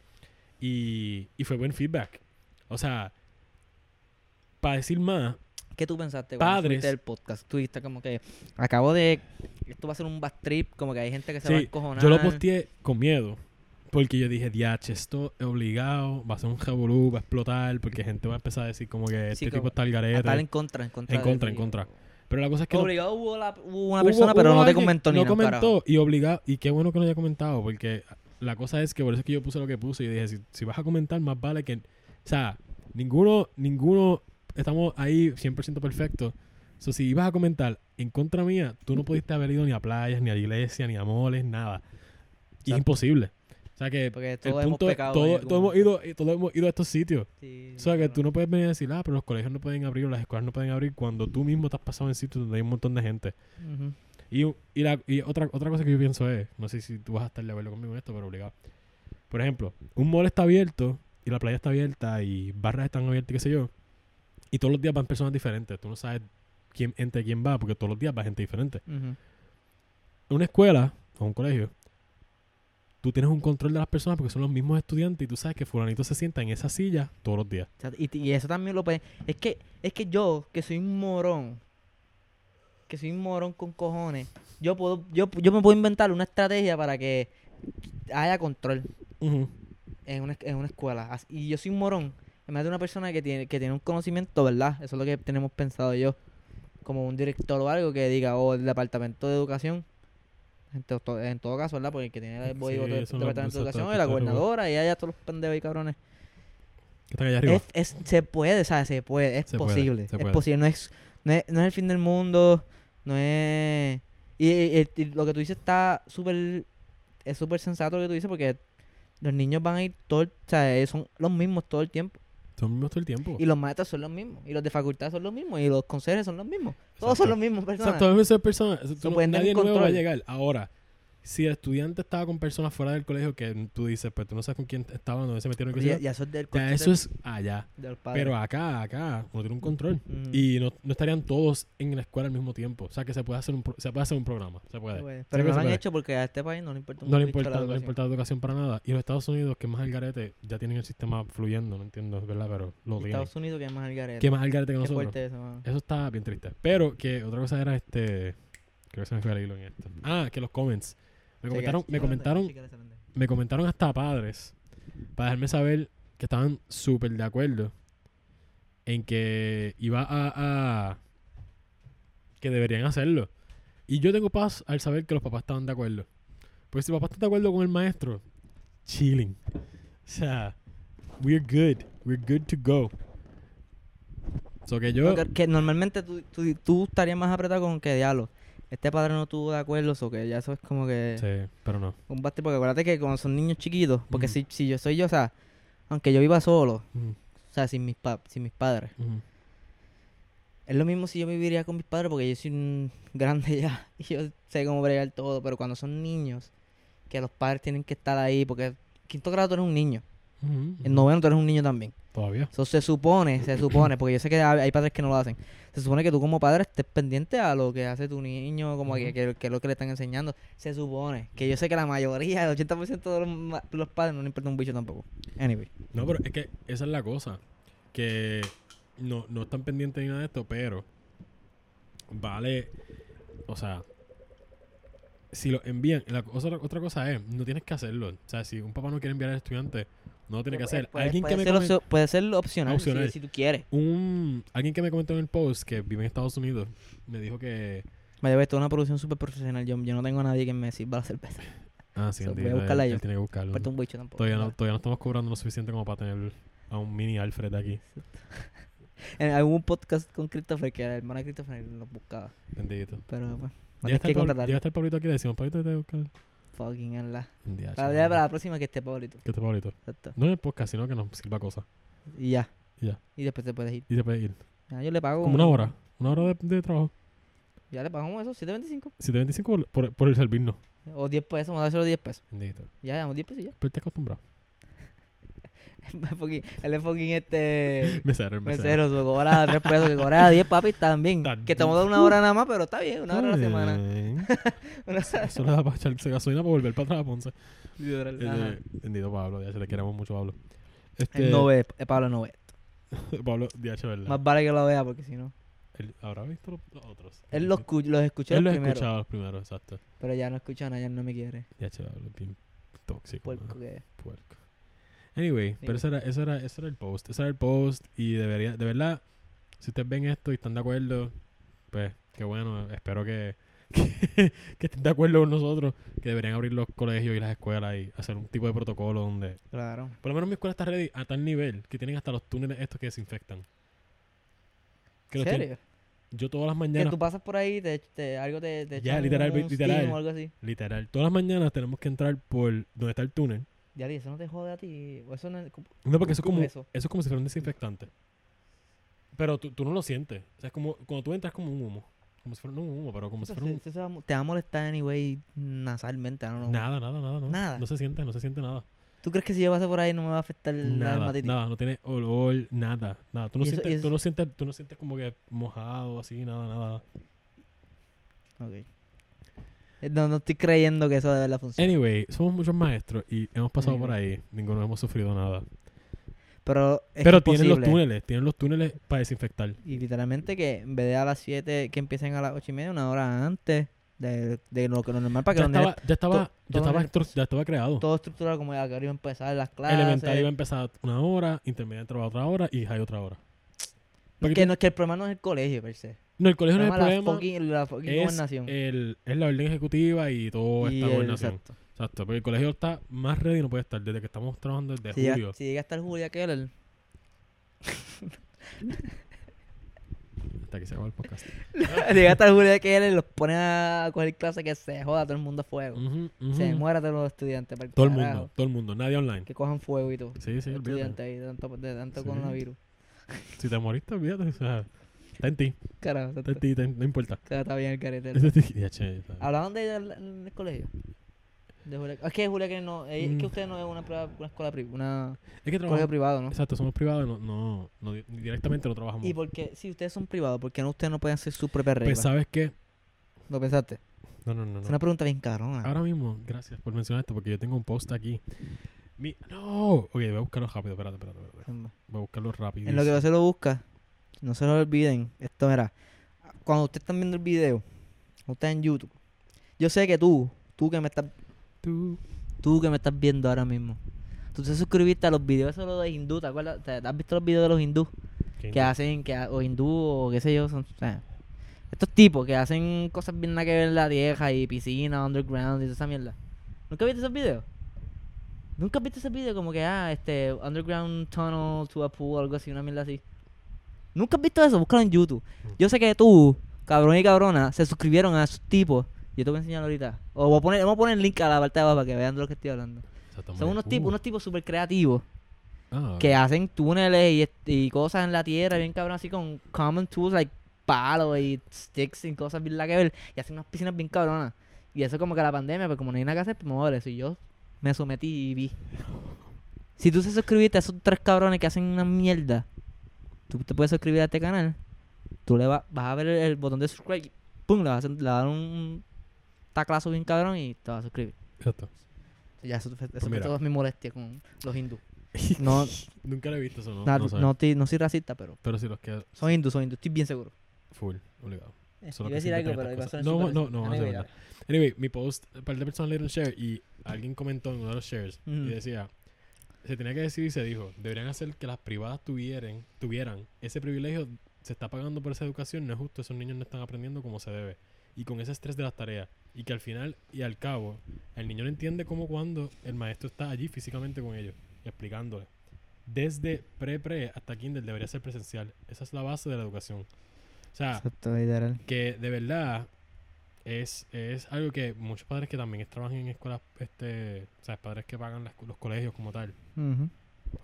Y, y fue buen feedback. O sea, para decir más, ¿Qué tú pensaste Padres. el podcast? Tú dijiste como que acabo de... Esto va a ser un bad trip, como que hay gente que se va a encojonar. yo lo posteé con miedo. Porque yo dije, diache, esto es obligado, va a ser un revolú, va a explotar, porque gente va a empezar a decir como que este Sí, tipo como está al garete. estar en contra, en contra. En contra, en contra. Pero la cosa es que... no- Obligado hubo, la- hubo una hubo- persona, pero hubo no te comentó ni No nada, un comentó carajo. y obligado. Y qué bueno que no haya comentado, porque la cosa es que por eso es que yo puse lo que puse y dije, si, si vas a comentar, más vale que... O sea, ninguno, ninguno, estamos ahí 100% perfectos. So, si ibas a comentar en contra mía, tú no pudiste haber ido ni a playas, ni a la iglesia, ni a moles, nada. Y es imposible. O sea que Porque el todos hemos punto pecado. en todo- hemos ido, todos hemos ido a estos sitios. Sí, O sea, que tú no puedes venir a decir, ah, pero los colegios no pueden abrir o las escuelas no pueden abrir cuando tú mismo te has pasado en sitios donde hay un montón de gente. Y, y, la, y otra, otra cosa que yo pienso es, no sé si tú vas a estar de acuerdo conmigo en esto, pero obligado. Por ejemplo, un mall está abierto y la playa está abierta y barras están abiertas y qué sé yo. Y todos los días van personas diferentes. Tú no sabes quién, entre quién va porque todos los días va gente diferente. Una escuela o un colegio, tú tienes un control de las personas porque son los mismos estudiantes y tú sabes que fulanito se sienta en esa silla todos los días. Y, y eso también lo puede... Es que, es que yo, que soy un morón, que soy un morón con cojones, yo puedo, yo, yo me puedo inventar una estrategia para que haya control en una, en una escuela. Y yo soy un morón, en vez de una persona que tiene, que tiene un conocimiento, ¿verdad? Eso es lo que tenemos pensado yo. Como un director o algo que diga, o el departamento de educación. En, to- to- en todo caso, ¿verdad? Porque el que tiene el Sí, eso no- departamento de está- educación y la está gobernadora y allá todos los pendejos y cabrones. Que están allá arriba. Es, es- se puede, ¿sabes? Se puede, es Se puede, posible. es posible, no es, no es, no es el fin del mundo, no es... Y, y- y lo que tú dices está súper... Es súper sensato lo que tú dices porque los niños van a ir todo... O sea, son los mismos todo el tiempo. Son mismos todo el tiempo. Y los maestros son los mismos. Y los de facultad son los mismos. Y los consejeros son los mismos. Todos Exacto. son los mismos personas. Exacto, esas personas. tú nadie nuevo va a llegar. Ahora, si el estudiante estaba con personas fuera del colegio que tú dices, pues tú no sabes con quién estaban, dónde se metieron, ya, ya eso es del ya eso es allá. padres. Pero acá, acá, uno tiene un control. Ujú. Y no, no estarían todos en la escuela al mismo tiempo. O sea que se puede hacer un, pro- se puede hacer un programa. Se puede. Pero que no lo han puede. hecho porque a este país no le importa No le la importa, no le educación. importa la educación para nada. Y los Estados Unidos, que es más al garete, ya tienen el sistema fluyendo, no entiendo, ¿verdad? Pero lo tienen. Estados Unidos que es más el garete. Que más al garete que Qué nosotros. fuerte eso, mano. Eso está bien triste. Pero que otra cosa era este. Creo que se me fue el hilo en esto. Ah, que los comments. Me comentaron, me comentaron, me comentaron hasta padres para dejarme saber que estaban súper de acuerdo en que iba a, a- que deberían hacerlo. Y yo tengo paz al saber que los papás estaban de acuerdo. Pues si los papás están de acuerdo con el maestro, chilling. O sea, we're good. We're good to go. So que yo. Que, que normalmente tú, tú, tú estarías más apretado con que diablo. Este padre no tuvo de acuerdo, o que ya eso es como que Sí, pero no. un basti, porque acuérdate que cuando son niños chiquitos, porque si, si yo soy yo, o sea, aunque yo viva solo, o sea, sin mis, pa sin mis padres, es lo mismo si yo viviría con mis padres porque yo soy un [LAUGHS] grande ya y yo sé cómo bregar todo, pero cuando son niños, que los padres tienen que estar ahí, porque quinto grado tú eres un niño, en noveno tú eres un niño también. Todavía. Eso se supone, se supone, porque yo sé que hay padres que no lo hacen. Se supone que tú como padre estés pendiente a lo que hace tu niño, como Ujú. que, que es lo que le están enseñando. Se supone. Que yo sé que la mayoría, el 80% de los, los padres no le importa un bicho tampoco. Anyway. No, pero es que esa es la cosa. Que no, no están pendientes ni nada de esto, pero vale. O sea, si lo envían, la cosa- otra cosa es, no tienes que hacerlo. O sea, si un papá no quiere enviar al estudiante, no lo tiene que hacer. Puede, Alguien puede que me ser comen- puede ser opcional, si- Opcional. Si, tú quieres. un alguien que me comentó en el post que vive en Estados Unidos me dijo que Me debe es una producción súper profesional. Yo, yo no tengo a nadie que me sirva la cerveza. [LAUGHS] ah sí So, voy a entiendo, él- buscarla él yo. tiene que buscarlo No importa un bicho tampoco. todavía no todavía no estamos cobrando lo suficiente como para tener a un mini Alfred aquí [LAUGHS] En algún podcast con Christopher, que la hermana de Christopher nos buscaba. bendito Pero bueno, ya tienes está, que el Pablito aquí le decimos Pablito te buscar Fucking en la. Ya, Para, la próxima que esté Pablito. ¿Qué te Pablito? Exacto. No en el podcast, sino que nos sirva cosas. Y ya. Y ya. Y después te puedes ir. Y se puede ir. Ya, yo le pago. Como una hora. Una hora de, de trabajo. Ya le pagamos eso, 7.25. 725 por, por, por el servirnos. O 10 pesos, vamos a dárselo 10 pesos. Bendito. Ya, damos 10 pesos y ya. Pero te acostumbrado. [LAUGHS] Él es fucking este. [LAUGHS] Mesero, el mesero. Mesero, su cobra 3 pesos, que cobra 10 papi, también. Que a dar una hora nada más, pero está bien, una hora a la semana. [LAUGHS] Eso le da para echarse gasolina para volver para atrás a Ponce. Eh, bendito Pablo, ya se le queremos mucho Pablo. Este, no ve, eh, Pablo no ve. Pablo, DH, ¿verdad? Más vale que lo vea, porque si no. Él habrá visto los, los otros. Él los, los escuchó Él el los primero. escuchaba los primeros, exacto. Pero ya no escucha nada, ya no me quiere. DH, Pablo, bien Tóxico. Puerco que es. puerco. Anyway, pero eso era, eso era, eso era el post. Ese era el post. Y debería, de verdad, si ustedes ven esto y están de acuerdo, pues, qué bueno. Espero que, [LAUGHS] que, que estén de acuerdo con nosotros. Que deberían abrir los colegios y las escuelas y hacer un tipo de protocolo donde. Claro. Por lo menos mi escuela está ready a tal nivel que tienen hasta los túneles estos que desinfectan. Que ¿En tienen- serio? yo todas las Que mañanas, tú pasas por ahí, te, te- algo te, te Ya, literal, un literal. steam o algo así. literal, todas las mañanas tenemos que entrar por donde está el túnel. Ya, eso no te jode a ti. Eso no es, ¿cómo- No, porque eso es como, es eso? eso? es como si fuera un desinfectante. Pero tú, tú no lo sientes. O sea, es como cuando tú entras como un humo. Como si fuera no un humo, pero como si fuera un... te va a molestar anyway nasalmente. No, no. Nada, nada, nada, no. Nada. No se siente, no se siente nada. ¿Tú crees que si yo paso por ahí no me va a afectar la Nada, dermatitis? nada, no tiene olor, nada, nada. Tú no, eso- sientes, tú no sientes, tú no sientes como que mojado, así, nada, nada. Ok. Eh, No, no estoy creyendo que eso de verdad funcione. Anyway, somos muchos maestros y hemos pasado por ahí. Ninguno hemos sufrido nada. Pero es Pero tienen los túneles, tienen los túneles para desinfectar. Y literalmente que en vez de a las 7 que empiecen a las 8 y media, una hora antes de, de lo que lo normal para que Ya los estaba, ya estaba, to- ya estaba, ya estaba creado. todo estructurado como a que ahora iba a empezar las clases. Elemental iba a empezar una hora, intermedia entraba otra hora y high otra hora. Porque que, no, que el problema no es el colegio, per se. No, el colegio no es el problema la fucking, la fucking Es, gobernación. el, es la orden ejecutiva y toda esta el- gobernación. exacto. Exacto. Porque el colegio está más ready no puede estar desde que estamos trabajando desde Si julio. si llega hasta el Julia Keller, Hasta que se acaba el podcast. [LAUGHS] llega hasta el Julia Keller, los pone a coger clase que se joda todo el mundo a fuego. Se muera todos los estudiantes. Todo el mundo, todo el mundo. Nadie online. Que cojan fuego y todo. Sí, sí, Los olvídate. estudiantes ahí de tanto, de tanto Sí. coronavirus. Si te moriste, olvídate. O sea, está en ti. Carajo, Está en ti, no importa. está bien el carete. ¿Hablaban de ella en el colegio? De Julia- Es que Julia Keller no... Es que Mm. usted no es una, una escuela privada, una Es que colegio trabajamos. privado, ¿no? Exacto, somos privados, no, no, no di- directamente no trabajamos. Y porque si ustedes son privados, ¿por qué no ustedes no pueden hacer sus propias Pues, reglas? ¿sabes qué? ¿Lo pensaste? No, no, no. Es no. una pregunta bien cabrona. Ahora mismo, gracias por mencionar esto, porque yo tengo un post aquí. Mi... No, ok, voy a buscarlo rápido, espérate, espérate, espérate. Voy a buscarlo rápido. En lo que se lo busca, no se lo olviden. Esto era, cuando ustedes están viendo el video, estás en YouTube, yo sé que tú, tú que me estás, Tú. tú que me estás viendo ahora mismo, tú te suscribiste a los videos esos de hindú, ¿te acuerdas? ¿Te- ¿Has visto los videos de los hindú? ¿Qué Que hacen, que, o hindú, o qué sé yo, son, o sea, estos tipos que hacen cosas bien nada que ver en la vieja y piscina, underground y toda esa mierda. ¿Nunca viste esos videos? ¿Nunca viste ese video como que, ah, este, underground tunnel to a pool, algo así, una mierda así? ¿Nunca has visto eso? Búscalo en YouTube. Yo sé que tú, cabrón y cabrona, se suscribieron a esos tipos. Yo te voy a enseñar ahorita. O voy a poner, vamos a poner el link a la parte de abajo para que vean de lo que estoy hablando. Son unos tipos, unos tipos súper creativos ah, que hacen túneles y, y cosas en la tierra, bien cabrón, así con common tools, like palos y sticks y cosas bien la que ver. Y hacen unas piscinas bien cabronas. Y eso como que la pandemia, pues como no hay nada que hacer, pues me voy a ver eso. Y yo me sometí y vi. Si tú te suscribiste a esos tres cabrones que hacen una mierda, tú te puedes suscribir a este canal. Tú le va- vas a ver el, el botón de subscribe y pum, le vas a, le vas a dar un taclazo bien cabrón y te vas a suscribir. Exacto. Ya, eso, eso Pues toda mi molestia con los hindús. [LAUGHS] No, Nunca lo he visto eso, no. na- no, no, te- no soy racista, pero Pero si los queda son hindús, son hindús, estoy bien seguro. full, obligado. Eh, iba a que decir siempre algo, tiene pero iba a estas sonar cosas. súper No, no, no, anyway, mi post, un par de personas le dieron share y alguien comentó en uno de los shares y decía, se tenía que decir y se dijo, deberían hacer que las privadas tuvieran, tuvieran ese privilegio, se está pagando por esa educación, no es justo, esos niños no están aprendiendo como se debe. Y con ese estrés de las tareas. Y que al final y al cabo, el niño no entiende cómo cuando el maestro está allí físicamente con ellos y explicándole. Desde pre-pre hasta kinder debería ser presencial. Esa es la base de la educación. O sea, Exacto, que de verdad es, es algo que muchos padres que también trabajan en escuelas, este, o sea, padres que pagan las- los colegios como tal,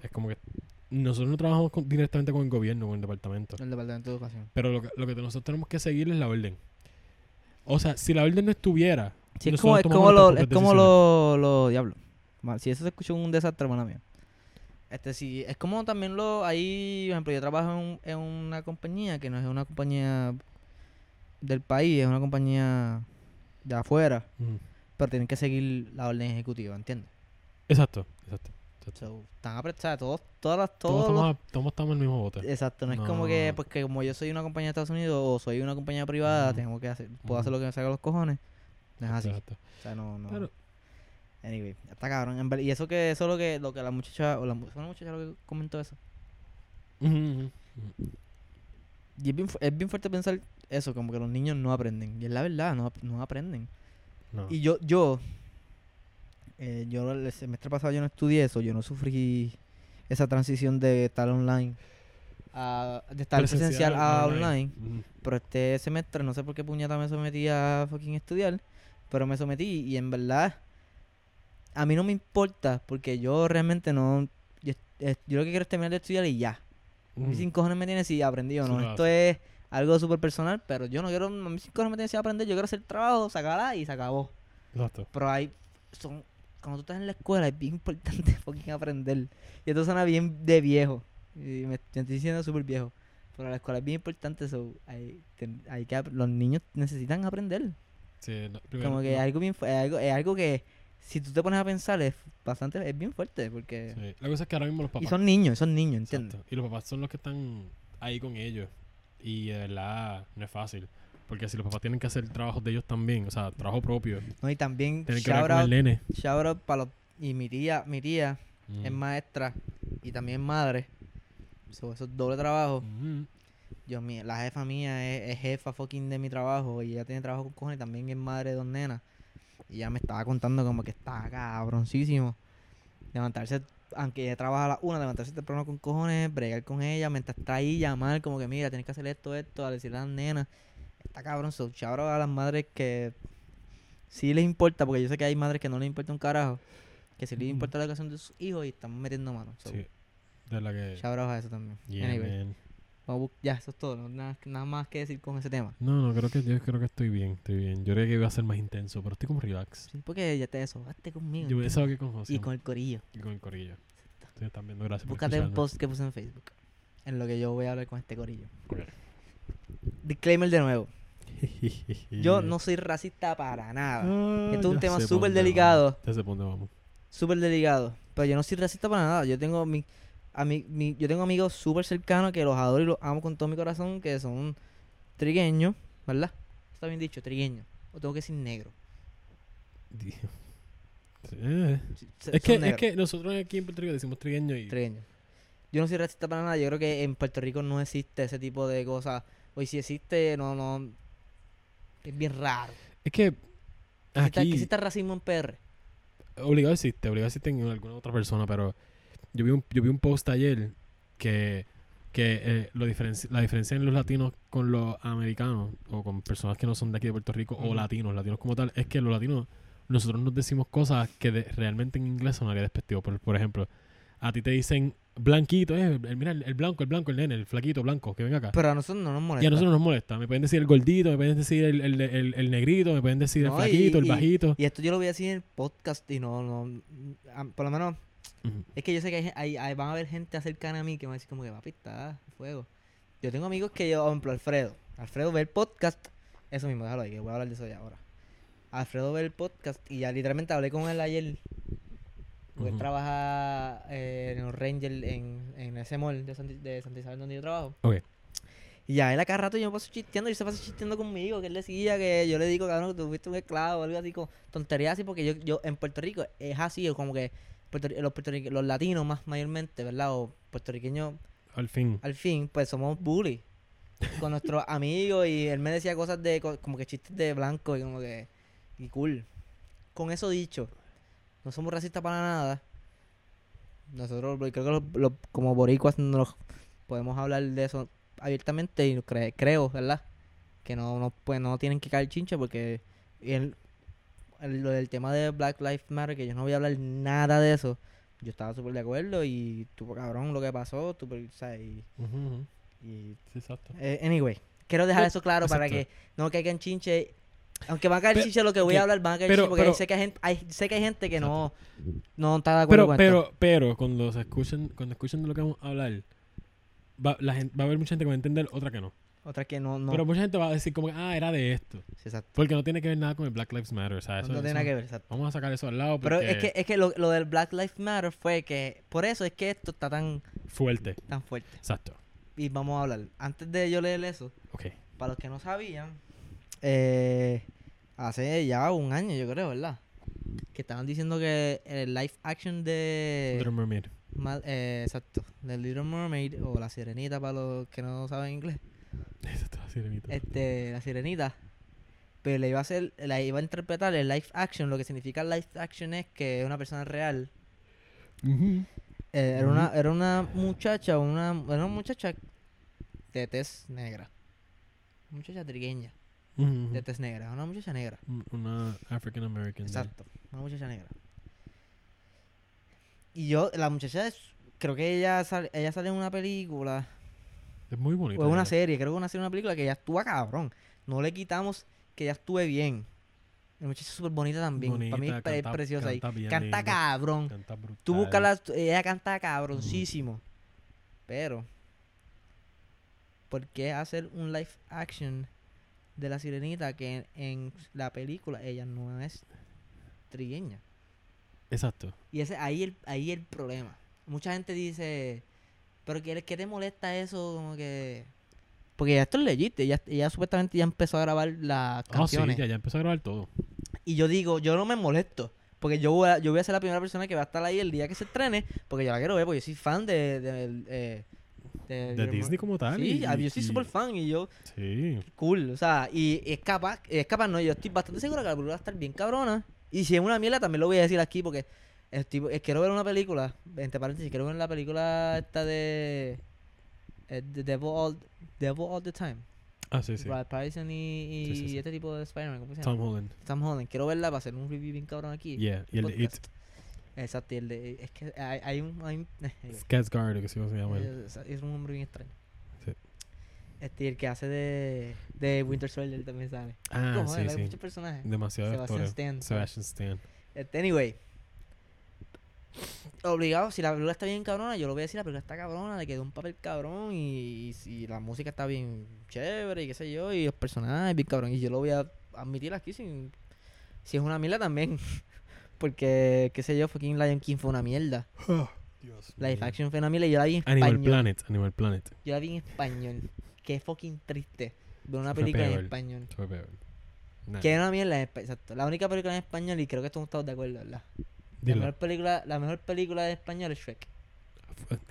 es como que nosotros no trabajamos con- directamente con el gobierno, con el departamento, El departamento de educación. pero lo que, lo que nosotros tenemos que seguir es la orden. O sea, si la orden no estuviera, Sí, es como, es como, lo, es como lo, lo diablo. Si eso se escuchó un desastre, mala mía. Este sí, es como también lo, ahí, por ejemplo, yo trabajo en, en una compañía que no es una compañía del país, es una compañía de afuera, pero tienen que seguir la orden ejecutiva, ¿entiendes? Exacto, exacto. exacto. So, están apretados, todos, todas las, Todos, todos los- estamos, todos estamos en el mismo bote. Exacto, no es como que, no. pues que como yo soy una compañía de Estados Unidos o soy una compañía privada, tengo que hacer, puedo hacer lo que me salga los cojones. No es así. Exacto. O sea, no, no. Pero- Anyway, está cabrón. y eso que eso es lo que, lo que la muchacha, o la, fue muchacha lo que comentó eso. Y es bien, es bien fuerte pensar eso, como que los niños no aprenden. Y es la verdad, no, no aprenden. No. Y yo, yo, eh, yo el semestre pasado yo no estudié eso, yo no sufrí esa transición de estar online a, de estar presencial, a online. Pero este semestre, no sé por qué puñeta me sometí a fucking estudiar, pero me sometí y en verdad a mí no me importa porque yo realmente no, yo, eh, yo lo que quiero es terminar de estudiar y ya. Mí Ujú. sin cojones me tiene si aprendí o no. Esto es algo súper personal, pero yo no quiero, a mí sin cojones me tiene si aprender, yo quiero hacer trabajo, sacarla y se acabó. Exacto. Pero hay, son, cuando tú estás en la escuela es bien importante [LAUGHS] fucking aprender. Y esto suena bien de viejo. Y me, estoy diciendo súper viejo. Pero la escuela es bien importante, so, hay, hay que, los niños necesitan aprender. Sí, no, primero, Como que es no. algo bien, es algo, es algo que si tú te pones a pensar es bastante, es bien fuerte porque... Sí. La cosa es que ahora mismo los papás. Y son niños, son niños, ¿entiendes? Exacto. Y los papás son los que están ahí con ellos. Y de verdad no es fácil. Porque si los papás tienen que hacer trabajos de ellos también, o sea, trabajo propio, No, y también tienen que hablar con el nene. shout out para los... Y mi tía, mi tía es Mm. maestra y también madre. So, eso es doble trabajo. Ujú. Dios mío, la jefa mía es, es jefa fucking de mi trabajo y ella tiene trabajo con cojones y también es madre de dos nenas. Y ella me estaba contando como que está cabroncísimo. Levantarse, aunque ella trabaja a la una, levantarse temprano con cojones, bregar con ella, mientras está ahí, llamar como que mira, tienes que hacer esto, esto, a decirle a las nenas. Está cabrón, so, a las madres que sí les importa, porque yo sé que hay madres que no les importa un carajo, que sí les importa la educación de sus hijos y están metiendo manos. So, Sí. De verdad que. a eso también. Yeah, Anyway. Ya, eso es todo. no- nada, nada más que decir con ese tema. No, no, creo que yo creo que estoy bien, estoy bien. Yo creo que iba a ser más intenso, pero estoy como relax. Sí, porque ya te desahogaste conmigo. Yo con José. y con el corillo. y con el corillo. Ustedes están viendo, gracias Búscate por un post que puse en Facebook. En lo que yo voy a hablar con este corillo. Disclaimer de nuevo. [LAUGHS] Yo no soy racista para nada. Ah, Esto es un tema súper delicado. Ya sé por dónde vamos. Súper delicado. Pero yo no soy racista para nada. Yo tengo mi, a mi- yo tengo amigos súper cercanos que los adoro y los amo con todo mi corazón. Que son trigueños, ¿verdad? Está bien dicho, trigueños. O tengo que decir negro. [LAUGHS] Eh. Es que, es que nosotros aquí en Puerto Rico decimos trigueño y... Trigueño. Yo no soy racista para nada. Yo creo que en Puerto Rico no existe ese tipo de cosas. O si existe, no, no. Es bien raro. Es que aquí que exista racismo en PR. obligado existe, obligado existe en alguna otra persona, pero yo vi un, yo vi un post ayer que, que eh, lo diferenci- la diferencia en los latinos con los americanos o con personas que no son de aquí de Puerto Rico o latinos, latinos como tal, es que los latinos, nosotros nos decimos cosas que de- realmente en inglés sonaría despectivo. Por, por ejemplo, a ti te dicen blanquito, eh, el- mira el, el blanco, el blanco, el nene, el flaquito blanco, que venga acá. Pero a nosotros no nos molesta. Y a nosotros nos molesta. Me pueden decir el gordito, me pueden decir el, el, el- el negrito, me pueden decir el No, flaquito, y- el bajito. Y esto yo lo voy a decir en el podcast y no, no. Por lo menos. Es que yo sé que hay, hay- hay- van a haber gente cercana a mí que va a decir como que papi está fuego. Yo tengo amigos que yo, por ejemplo, Alfredo. Alfredo ve el podcast. Eso mismo, déjalo ahí, que voy a hablar de eso ya ahora. Alfredo ve el podcast y ya literalmente hablé con él ayer. Porque él trabaja eh, en los Rangers en, en ese mall de, Santi, de Santa Isabel donde yo trabajo. Ok. Y ya él a cada rato yo me paso chisteando y se pasa chisteando conmigo, que él decía que yo le digo, cabrón, que tú fuiste un esclavo, algo así, como tonterías así, porque yo, yo en Puerto Rico es así, o como que los, los latinos más mayormente, ¿verdad? O puertorriqueños, Al fin. al fin, pues somos bullies con nuestros [LAUGHS] amigos y él me decía cosas de, co- como que chistes de blanco y como que, y cool. Con eso dicho, no somos racistas para nada. Nosotros, creo que los- los- como boricuas nos podemos hablar de eso abiertamente y cre- creo, ¿verdad? Que no, no, pues, no tienen que caer chinche porque el, el- lo del tema de Black Lives Matter, que yo no voy a hablar nada de eso, yo estaba súper de acuerdo y tuvo cabrón lo que pasó, súper, o sea, y, Ujú, ujú. y Sí, exacto. eh, anyway, quiero dejar eso claro para exacto. que no caigan chinche. Aunque van a caer Pe- chinche lo que voy a hablar, van a caer pero- chinche porque pero- sé, que hay gente, hay, sé que hay gente que no, no está de acuerdo Pero, con esto. pero, pero, cuando se escuchen, cuando escuchen de lo que vamos a hablar, va, la gente, va a haber mucha gente que va a entender, otra que no. Otra que no, no. Pero mucha gente va a decir como, que, ah, era de esto. Sí, exacto. Porque no tiene que ver nada con el Black Lives Matter, o sea, No, eso, no tiene nada que ver, exacto. Vamos a sacar eso al lado Pero es que, es que lo, lo del Black Lives Matter fue que, por eso es que esto está tan, fuerte. tan fuerte. Exacto. Y vamos a hablar. Antes de yo leer eso, Ok. para los que no sabían, eh, hace ya un año, yo creo, ¿verdad? que estaban diciendo que el live action de... Little Mermaid. mal- eh, exacto, de Little Mermaid o La Sirenita para los que no saben inglés. [LAUGHS] La sirenita. Este, La Sirenita. Pero le iba a hacer, la iba a interpretar el live action. Lo que significa live action es que es una persona real. Eh, era, una, era una muchacha, una, era una muchacha de tez negra. Muchacha trigueña, Ujú. de tez negra. Una muchacha negra. Un- Una African American. Exacto, una muchacha negra. Y yo, la muchacha es, creo que ella sale, ella sale en una película, Es muy bonita. o en una serie, creo que una serie, una película que ella actúa cabrón. No le quitamos que ella actúe bien. La muchacha es súper bonita también. Para mí es es canta- preciosa. canta bien canta lindo, cabrón. Canta brutal. Tú búscala, ella canta cabroncísimo. Pero, ¿por qué hacer un live action de la sirenita que en, en la película ella no es trigueña? Exacto. Y ese ahí el, ahí el problema. Mucha gente dice, pero ¿qué, qué te molesta eso? Como que... Porque ya esto es legit, ella, ella supuestamente ya empezó a grabar las Ah, sí, canciones. ya, ya empezó a grabar todo. Y yo digo, yo no me molesto. Porque yo voy, a, yo voy a ser la primera persona que va a estar ahí el día que se estrene. Porque yo la quiero ver, porque yo soy fan de... de, eh, de, De Disney como tal. Sí, y- a- yo soy súper fan y yo... Sí. Cool, o sea, y es capaz, es capaz no, yo estoy bastante seguro que la película va a estar bien cabrona. Y si es una mierda, también lo voy a decir aquí porque estoy- eh, quiero ver una película, entre paréntesis, quiero ver la película esta de... eh, The Devil All, Devil All the Time. Ah, sí, sí. Brad Pattinson y, y Sí, sí, sí. este tipo de Spider-Man, ¿cómo se llama? Tom Holland. Tom Holland. Quiero verla para hacer un review bien cabrón aquí. Yeah. Y el de It. Exacto, y el de... Es que hay, hay un... Hay un [LAUGHS] Skarsgård, que sí, cómo se llama. es, es un hombre bien extraño. Sí. Este, y el que hace de, de Winter Soldier también sabe. Ah, Cojones, sí, hay sí. muchos personajes. Demasiado Sebastian. Stan. Sebastian Stan. Este, anyway. Obligado, si la película está bien cabrona, yo lo voy a decir, la película está cabrona, le quedó un papel cabrón y, y si la música está bien chévere y qué sé yo, y los personajes bien cabrón. Y yo lo voy a admitir aquí sin... Si es una mierda también. [LAUGHS] Porque, qué sé yo, fucking Lion King fue una mierda. Dios Live mío. Action fue una mierda y yo la vi en Animal español. Planet. Animal Planet. Yo la vi en español. Qué fucking triste ver una Fue película en español. Fue peor. Nah. Que era una mierda exacto. La única película en español, y creo que estamos todos de acuerdo, ¿verdad? La mejor película, la mejor película en español es Shrek.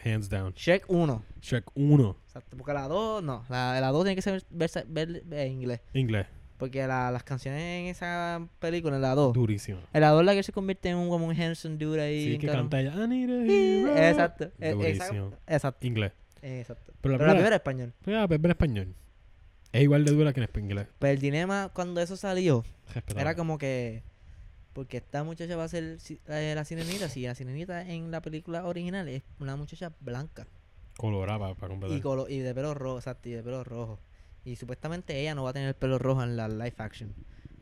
Hands down. Shrek 1. Shrek 1. Exacto, porque la 2, no. La, la 2 tiene que ser versa- ver, ver en inglés. Inglés. Porque la- las canciones en esa película, en la 2. Durísimo. En la 2 la que se convierte en un como un Hanson dude ahí. Sí, que cabrón. canta ella. I need a hero. Exacto. eh, Durísimo. Exacto. Inglés. exacto. Pero la Pero la primera- primera es español. Pues ya, pues, en español. Es igual de dura que en inglés. Pero el dilema cuando eso salió, Respetable. Era como que. Porque esta muchacha va a ser eh, la sirenita. Si la sirenita en la película original es una muchacha blanca. Coloraba para completar. Y, colo- y de pelo rojo, exacto, y de pelo rojo. Y supuestamente ella no va a tener el pelo rojo en la live action.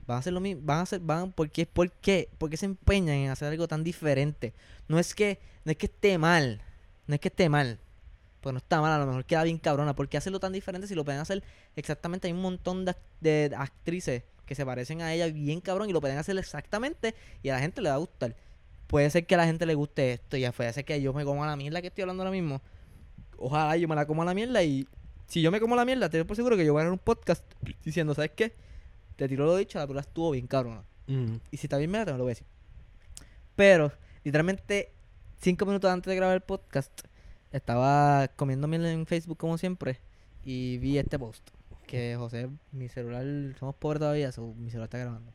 Van a hacer lo mismo. Van a hacer. Van, ¿por, qué, ¿Por qué? ¿Por qué se empeñan en hacer algo tan diferente? No es que. No es que esté mal. No es que esté mal. Pues no está mal, a lo mejor queda bien cabrona. ¿Por qué hacerlo tan diferente si lo pueden hacer exactamente? Hay un montón de actrices que se parecen a ella bien cabrón y lo pueden hacer exactamente y a la gente le va a gustar. Puede ser que a la gente le guste esto, ya puede ser que yo me coma la mierda que estoy hablando ahora mismo. Ojalá yo me la coma la mierda y si yo me como la mierda, te por seguro que yo voy a hacer un podcast diciendo, ¿sabes qué? Te tiro lo dicho, la película estuvo bien cabrona. Mm. Y si está bien mierda, te lo voy a decir. Pero, literalmente, cinco minutos antes de grabar el podcast, estaba comiendo miel en Facebook como siempre y vi este post. Que José, mi celular, somos pobres todavía, so, mi celular está grabando.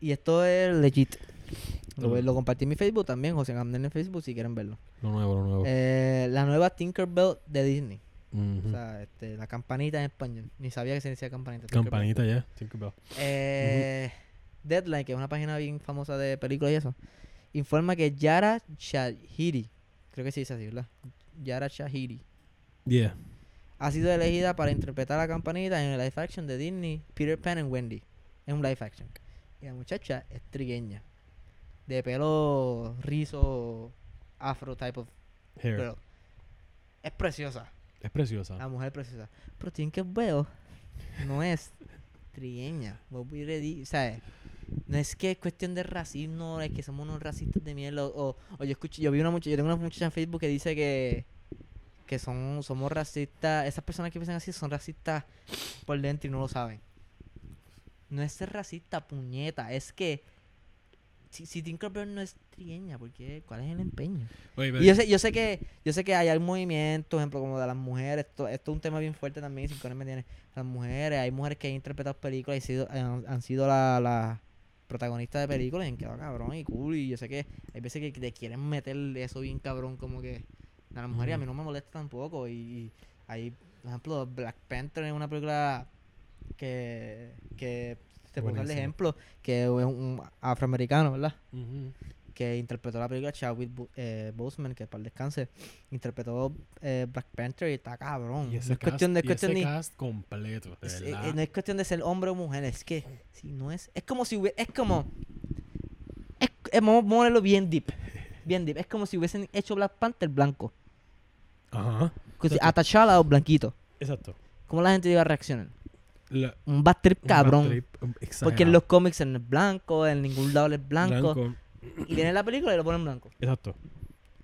Y esto es legit. Lo, lo compartí en mi Facebook también, José Gamden en Facebook si quieren verlo. Lo nuevo, lo nuevo. Eh, la nueva Tinkerbell de Disney. O sea, este, la campanita en español. Ni sabía que se decía campanita. Campanita ya. Tinkerbell. Eh, Deadline, que es una página bien famosa de películas y eso, informa que Yara Shahidi, creo que se dice así, ¿verdad? Yara Shahidi, Yeah. Ha sido elegida para interpretar a la campanita en el live action de Disney, Peter Pan and Wendy. Es un live action. Y la muchacha es trigueña, de pelo rizo, afro type of Hair. girl. Es preciosa, Es preciosa. la mujer es preciosa. Pero tiene que veo, no es trigueña. ¿sabes? No es que es cuestión de racismo, es que somos unos racistas de mierda. O, o- o yo escuché, yo vi una muchacha, yo tengo una muchacha en Facebook que dice que, que son, somos racistas. Esas personas que piensan así son racistas por dentro y no lo saben. No es ser racista, puñeta, es que si, si Tinkerbell no es trigueña, ¿por qué? ¿Cuál es el empeño? Oye, Y yo sé, yo sé que, yo sé que hay un movimiento, por ejemplo, como de las mujeres, esto, esto es un tema bien fuerte también, sin me tiene. Las mujeres, hay mujeres que han interpretado películas y sido, han, han sido las la protagonistas de películas y han quedado cabrón y cool. Y yo sé que hay veces que te quieren meter eso bien cabrón, como que a la mujer y a mí no me molesta tampoco. Y, hay, por ejemplo, Black Panther es una película que, que te pongo el ejemplo, que es un afroamericano, ¿verdad? Que interpretó la película Chadwick eh, Boseman, que para el descanse, interpretó eh, Black Panther y está cabrón. Y no ese es cuestión de cast- y cuestión ese ni- cast completo, es- eh, no es cuestión de ser hombre o mujer, es que si no es es como si hubie- es como es, vamos a ponerlo bien deep. Bien deep, es como si hubiesen hecho Black Panther blanco, Ajá. que si- Exacto. a T'Challa o blanquito. Exacto. ¿Cómo la gente iba a reaccionar? La- Un bad trip un cabrón. bad trip, um, Porque en los cómics no es blanco, en ningún lado es blanco, Blanco. y viene la película y lo ponen blanco. Exacto.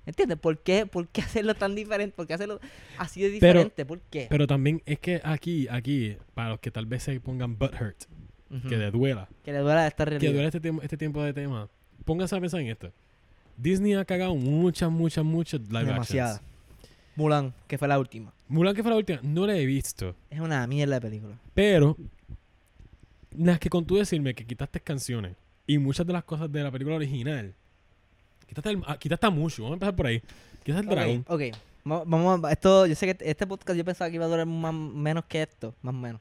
¿Entiendes? ¿Por qué, ¿Por qué hacerlo tan diferente? ¿Por qué hacerlo así de Pero- diferente? ¿Por qué? Pero también es que aquí, aquí, para los que tal vez se pongan butthurt, Ujú. que le duela, Que le duela esta que realidad. duele este, tiempo- este tiempo de tema, pónganse a pensar en esto. Disney ha cagado muchas, muchas, muchas live Demasiada. actions. Mulan, que fue la última. Mulan, que fue la última, no la he visto. Es una mierda de película. Pero, las que con tú decirme que quitaste canciones y muchas de las cosas de la película original, quitaste, el, ah, quitaste a Mushu, vamos a empezar por ahí. Quitaste el dragón. Ok, ok. Va- Vamos a, esto, yo sé que este podcast yo pensaba que iba a durar más, menos que esto, más o menos.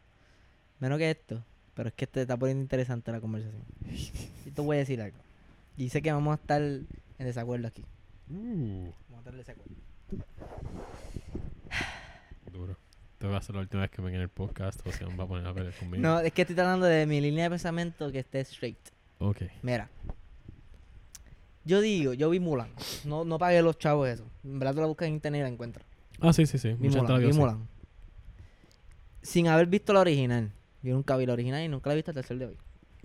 Menos que esto. Pero es que te está poniendo interesante la conversación. [LAUGHS] Y te voy a decir algo. Y sé que vamos a estar en desacuerdo aquí. Uh, Vamos a estar en desacuerdo. Duro. Esta va a ser la última vez que venga en el podcast o se van a poner a pelear conmigo. No, es que estoy tratando de mi línea de pensamiento que esté straight. Ok. Mira. Yo digo, yo vi Mulan. No, no pagué los chavos eso. En verdad tú la buscas en internet y la encuentras. Ah, sí, sí, sí. Vi Mulan, vi. Mulan. Sin haber visto la original. Yo nunca vi la original y nunca la he visto hasta el sol de hoy.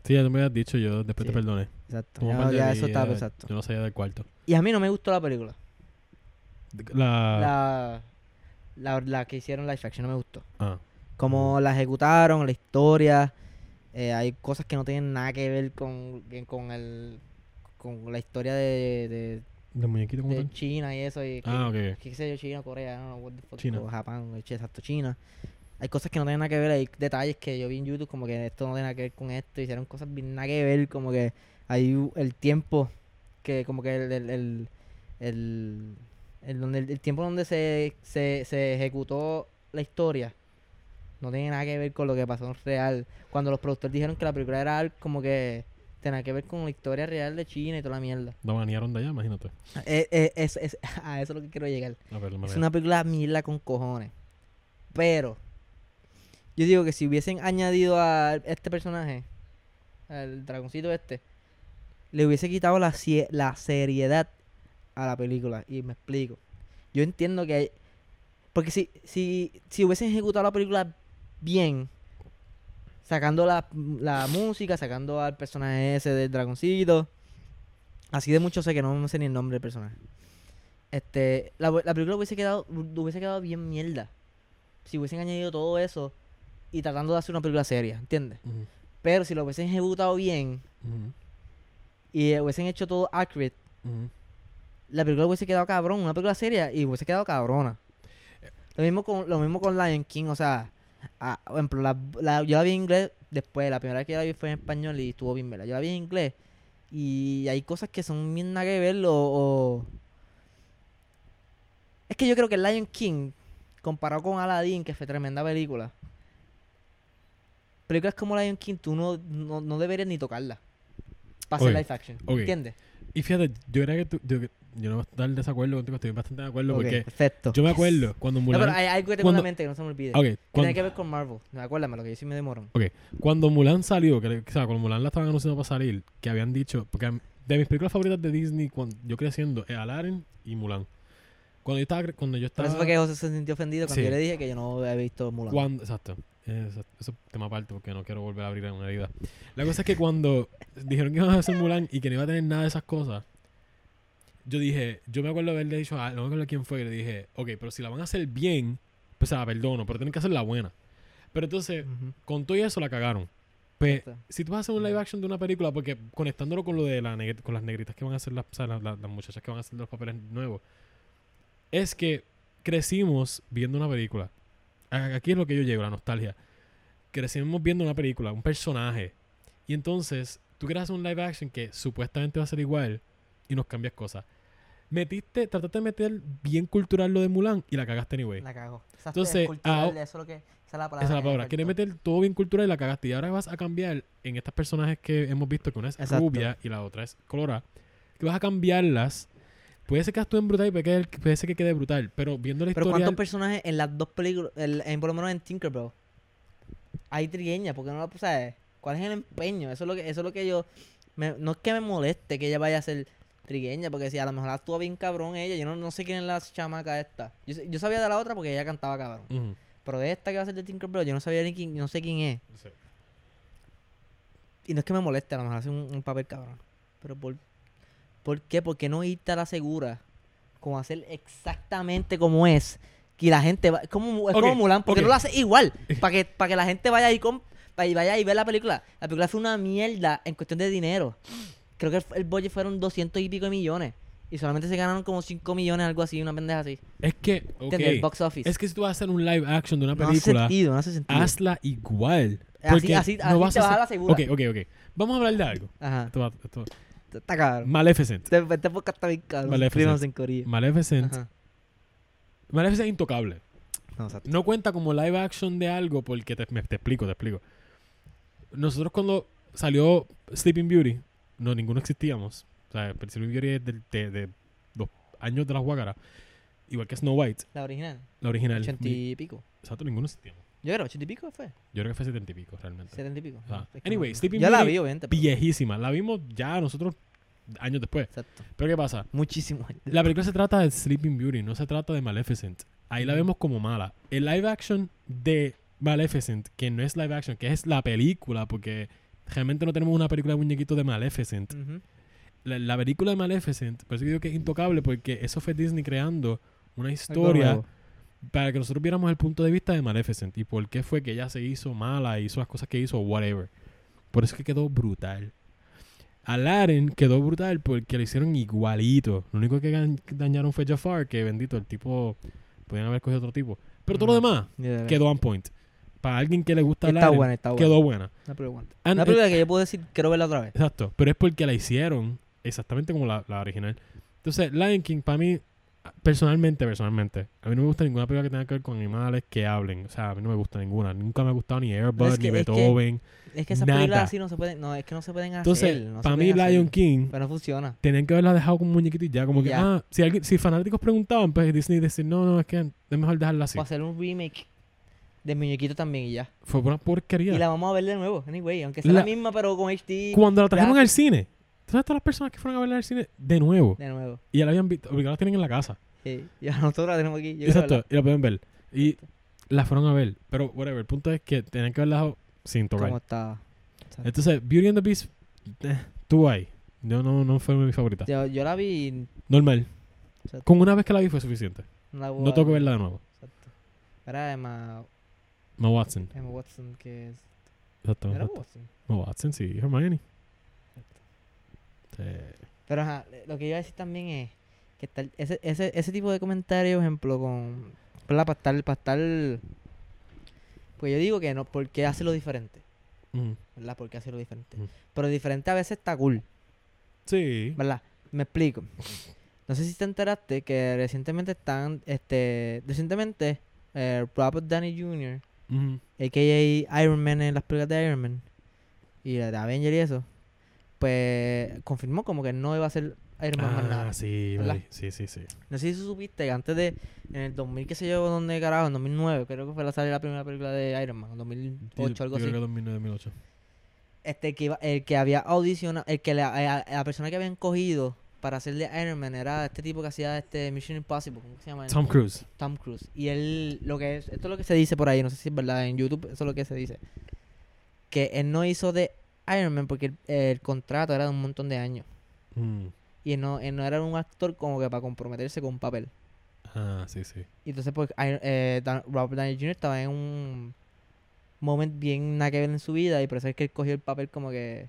Sí, ya tú me habías dicho, yo después Sí. te perdoné. Exacto. Ya, ya eso estaba exacto. Yo no sabía del cuarto. Y a mí no me gustó la película. La... La, la, la que hicieron live action no me gustó. Ah. Como la ejecutaron, la historia. eh, hay cosas que no tienen nada que ver con, con el con la historia de, de, ¿De muñequito como de tal? China y eso. Y que- Ah, ok. que qué sé yo, China, Corea, no, what the fuck, China. Japón, exacto, China. Hay cosas que no tienen nada que ver, hay detalles que yo vi en YouTube como que esto no tiene nada que ver con esto, hicieron cosas bien nada que ver, como que hay el tiempo que como que el el, el, el, el donde el, tiempo donde se, se, se ejecutó la historia no tiene nada que ver con lo que pasó en real. Cuando los productores dijeron que la película era como que tenía que ver con la historia real de China y toda la mierda. La banearon de allá, imagínate. Eh, eh, es, es- [LAUGHS] a eso es lo que quiero llegar. Ver, Es una película mierda con cojones. Pero, yo digo que si hubiesen añadido a este personaje, al dragoncito este, le hubiese quitado la, la seriedad a la película. Y me explico. Yo entiendo que hay. Porque si, si, si hubiesen ejecutado la película bien, sacando la, la música, sacando al personaje ese del dragoncito, así de mucho sé que no me sé ni el nombre del personaje. Este, la, la película hubiese quedado, hubiese quedado bien mierda. Si hubiesen añadido todo eso y tratando de hacer una película seria, ¿entiendes? Pero si lo hubiesen ejecutado bien y hubiesen hecho todo accurate. La película hubiese quedado cabrón, una película seria y hubiese quedado cabrona. Lo mismo con, lo mismo con Lion King, o sea, por ejemplo, la, la- yo la vi en inglés después, la primera vez que la vi fue en español y estuvo bien verla. Yo la vi en inglés y hay cosas que son bien nada que ver o, o- Es que yo creo que Lion King, comparado con Aladdin, que fue tremenda película, películas como Lion King tú no, no, no deberías ni tocarla para hacer live action. ¿entiendes? Y fíjate, yo creo que tú, yo, yo no voy a estar en desacuerdo contigo, estoy bastante de acuerdo Ok, porque perfecto. yo me acuerdo cuando No, Mulan... pero hay algo que tengo en cuando- la mente que no se me olvide. Ok, Que cuando, tiene que ver con Marvel. No, acuérdame lo que yo sí me demoro. cuando Mulan salió, que, o sea, cuando Mulan la estaban anunciando para salir, que habían dicho, porque de mis películas favoritas de Disney, cuando yo creciendo, es Aladdin y Mulan. Cuando yo estaba, cuando yo Por estaba... eso fue que José se sintió ofendido cuando Sí. yo le dije que yo no había visto Mulan. Cuando, exacto. Eso, eso es tema aparte porque no quiero volver a abrir una herida. La cosa es que cuando dijeron que iban a hacer Mulan y que no iba a tener nada de esas cosas, yo dije, yo me acuerdo haberle dicho a no me acuerdo quién fue, que le dije, ok, pero si la van a hacer bien, pues la perdono, pero tienen que hacerla buena. Pero entonces, con todo eso la cagaron. Pues, si tú vas a hacer un live action de una película, porque conectándolo con lo de la con las negritas que van a hacer las, o sea, las, las- muchachas que van a hacer los papeles nuevos, es que crecimos viendo una película. Aquí es lo que yo llego, la nostalgia. Crecimos viendo una película, un personaje. Y entonces, tú quieres hacer un live action que supuestamente va a ser igual y nos cambias cosas. Metiste, trataste de meter bien cultural lo de Mulan y la cagaste anyway. La cago. Exacto, Entonces, es cultural, ah, eso es lo que... Esa es la palabra. Esa es la palabra. Quieres meter todo bien cultural y la cagaste. Y ahora vas a cambiar en estas personajes que hemos visto, que una es Exacto. rubia y la otra es colorada. Que vas a cambiarlas. Puede ser que actúen brutal y puede, que- puede ser que quede brutal. Pero viendo la Pero historia. ¿cuántos personajes en las dos películas, en, en- por lo menos en Tinkerbell, hay trigueñas? porque no la sabes? ¿Cuál es el empeño? Eso es lo que, eso es lo que yo... me- no es que me moleste que ella vaya a ser trigueña, porque si a lo mejor actúa bien cabrón ella, yo no, no sé quién es la chamaca esta. Yo, yo sabía de la otra porque ella cantaba cabrón. Pero de esta que va a ser de Tinkerbell, yo no sabía ni quién, no sé quién es. Sí. Y no es que me moleste, a lo mejor hace un, un papel cabrón. Pero por, ¿por qué? Porque no irte a la segura como hacer exactamente como es. Que la gente va, es como, es Ok, como Mulan, porque ok. no lo hace igual. [LAUGHS] Para que, para que la gente vaya ahí con, vaya y ver la película. La película fue una mierda en cuestión de dinero. Creo que el, el budget fueron 200 y pico de millones. Y solamente se ganaron como 5 millones, algo así, una pendeja así. Es que. ok, ¿Entiendes? El box office. Es que si tú vas a hacer un live action de una no hace película, sentido, no hace sentido. hazla igual. Así, Porque así, no así vas te a vas a hacer- la segura. Ok, ok, ok. Vamos a hablar de algo. Ajá. Esto va- esto- Está cabrón. Maleficent. Este, este podcast está bien cabrón. Maleficent. En. Maleficent. Ajá. Maleficent es intocable. No. No cuenta como live action de algo porque te, me- te explico, te explico. Nosotros cuando salió Sleeping Beauty, no, ninguno existíamos. O sea, Sleeping Beauty es de, de los años de las guácaras. Igual que Snow White, La original. la original. Ochenta y pico. Exacto, ninguno existíamos. Yo creo, ochenta y pico fue. Yo creo que fue setenta y pico realmente. Setenta y pico. Ah, Es que anyway, no- Sleeping Yo la Beauty, vi, obviamente. pero- Viejísima. La vimos ya nosotros años después. Exacto. Pero ¿qué pasa? Muchísimo. La película se trata de Sleeping Beauty, no se trata de Maleficent. Ahí la vemos como mala. El live action de Maleficent, que no es live action, que es la película, porque realmente no tenemos una película de muñequitos de Maleficent. La, la película de Maleficent, por eso digo que es intocable, porque eso fue Disney creando una historia para que nosotros viéramos el punto de vista de Maleficent y por qué fue que ella se hizo mala, hizo las cosas que hizo, whatever. Por eso es que quedó brutal. Aladdin quedó brutal porque lo hicieron igualito. Lo único que dañaron fue Jafar, que bendito, el tipo. Podían haber cogido otro tipo. Pero todo lo demás Yeah. quedó on point. Para alguien que le gusta Está Aladdin, buena, está buena. quedó buena. Una película buena. Una película que yo puedo decir, quiero verla otra vez. Exacto. Pero es porque la hicieron exactamente como la, la original. Entonces, Lion King, para mí, personalmente, personalmente, a mí no me gusta ninguna película que tenga que ver con animales que hablen. O sea, a mí no me gusta ninguna. Nunca me ha gustado ni Es que- ni es que Beethoven. Es que esas Nada. películas así no se pueden, no, es que no se pueden hacer. Entonces, no para mí, hacer. Lion King, Pero no funciona. tenían que haberla dejado como un muñequito y ya. Como que, Ya. ah, si, alguien, si fanáticos preguntaban, pues Disney decir, no, no, es que es mejor dejarla así. O hacer un remake de muñequito también y ya. Fue una porquería. Y la vamos a ver de nuevo, anyway. Aunque sea La- la, misma, pero con HD. Cuando la trajeron al cine, todas estas las personas que fueron a verla al cine de nuevo. De nuevo. Y ya la habían visto, obligado la tienen en la casa. Sí. Y [LAUGHS] nosotros la tenemos aquí. Yo Exacto, verla. y la pueden ver. Y la fueron a ver. Pero, whatever, el punto es que tenían que dejado sin tocar. ¿Cómo está? Exacto. Entonces, Beauty and the Beast, eh, estuvo ahí. Yo no, no fue mi favorita. Yo, yo la vi Normal. Exacto. Con una vez que la vi fue suficiente. no tengo que ver. verla de nuevo. Exacto. Era Emma, Emma Watson. Emma Watson, que es... Exacto. Era. Watson. Emma Watson, sí. Hermione. Sí. Pero ajá, lo que iba a decir también es que el- ese, ese, ese tipo de comentarios, ejemplo, con... Para estar, para estar... Pues yo digo que no, porque hace lo diferente, Ujú. ¿verdad? Porque hace lo diferente. Pero diferente a veces está cool, Sí. ¿verdad? Me explico. No sé si te enteraste que recientemente están, este, recientemente, eh, Robert Downey Jr., Ujú. a.k.a. Iron Man en las películas de Iron Man y la de Avenger y eso, pues confirmó como que no iba a ser Iron Man más nada. Ah, sí, sí, sí, sí. No sé si supiste que antes de, en el 2000, qué sé yo, donde carajo, en 2009, creo que fue la salir la primera película de Iron Man, en 2008, algo Yo así. creo que 2009, 2008. Este, que iba- el que había audicionado, el que la, a- la persona que habían cogido para hacer de Iron Man era este tipo que hacía este Mission Impossible, ¿cómo se llama? Tom Cruise. Tom Cruise. Y él, lo que es, esto es lo que se dice por ahí, no sé si es verdad, en YouTube eso es lo que se dice. Que él no hizo de Iron Man porque el, el contrato era de un montón de años. Mm. Y él no, él no era un actor como que para comprometerse con un papel. Ah, sí, sí. Y entonces, pues, Iron- eh, Dan- Robert Downey Jr. estaba en un. moment bien nada que ver en su vida y por eso es que él cogió el papel como que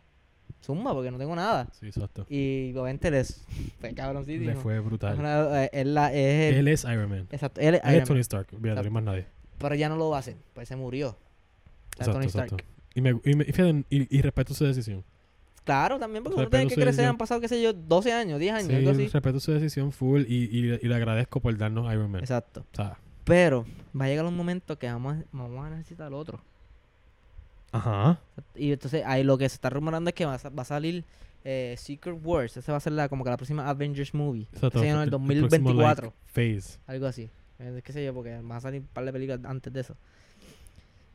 zumba porque no tengo nada. Sí, exacto. Y obviamente les fue cabroncísimo. Le fue brutal. una- eh, él la- es el- Él es Iron Man. exacto, él es Él Iron es Tony Stark. Olvídate, no hay más nadie. pero ya no lo va a hacer, pues se murió. Exacto, Tony exacto. Stark. Y, me, y, me- y y- respeto su decisión. Claro, también porque O sea, uno tiene que crecer, decisión- han pasado, qué sé yo, 12 años, 10 años, Sí, algo así. respeto su decisión full y, y, y le agradezco por darnos Iron Man. Exacto. O sea, Pero va a llegar un momento que vamos a, vamos a necesitar al otro. Ajá. Y entonces ahí lo que se está rumorando es que va a, va a salir eh, Secret Wars. Esa va a ser la, como que la próxima Avengers movie. Exacto. Se llama el el próximo, like, 2024. phase. Algo así. Eh, qué sé yo, porque van a salir un par de películas antes de eso.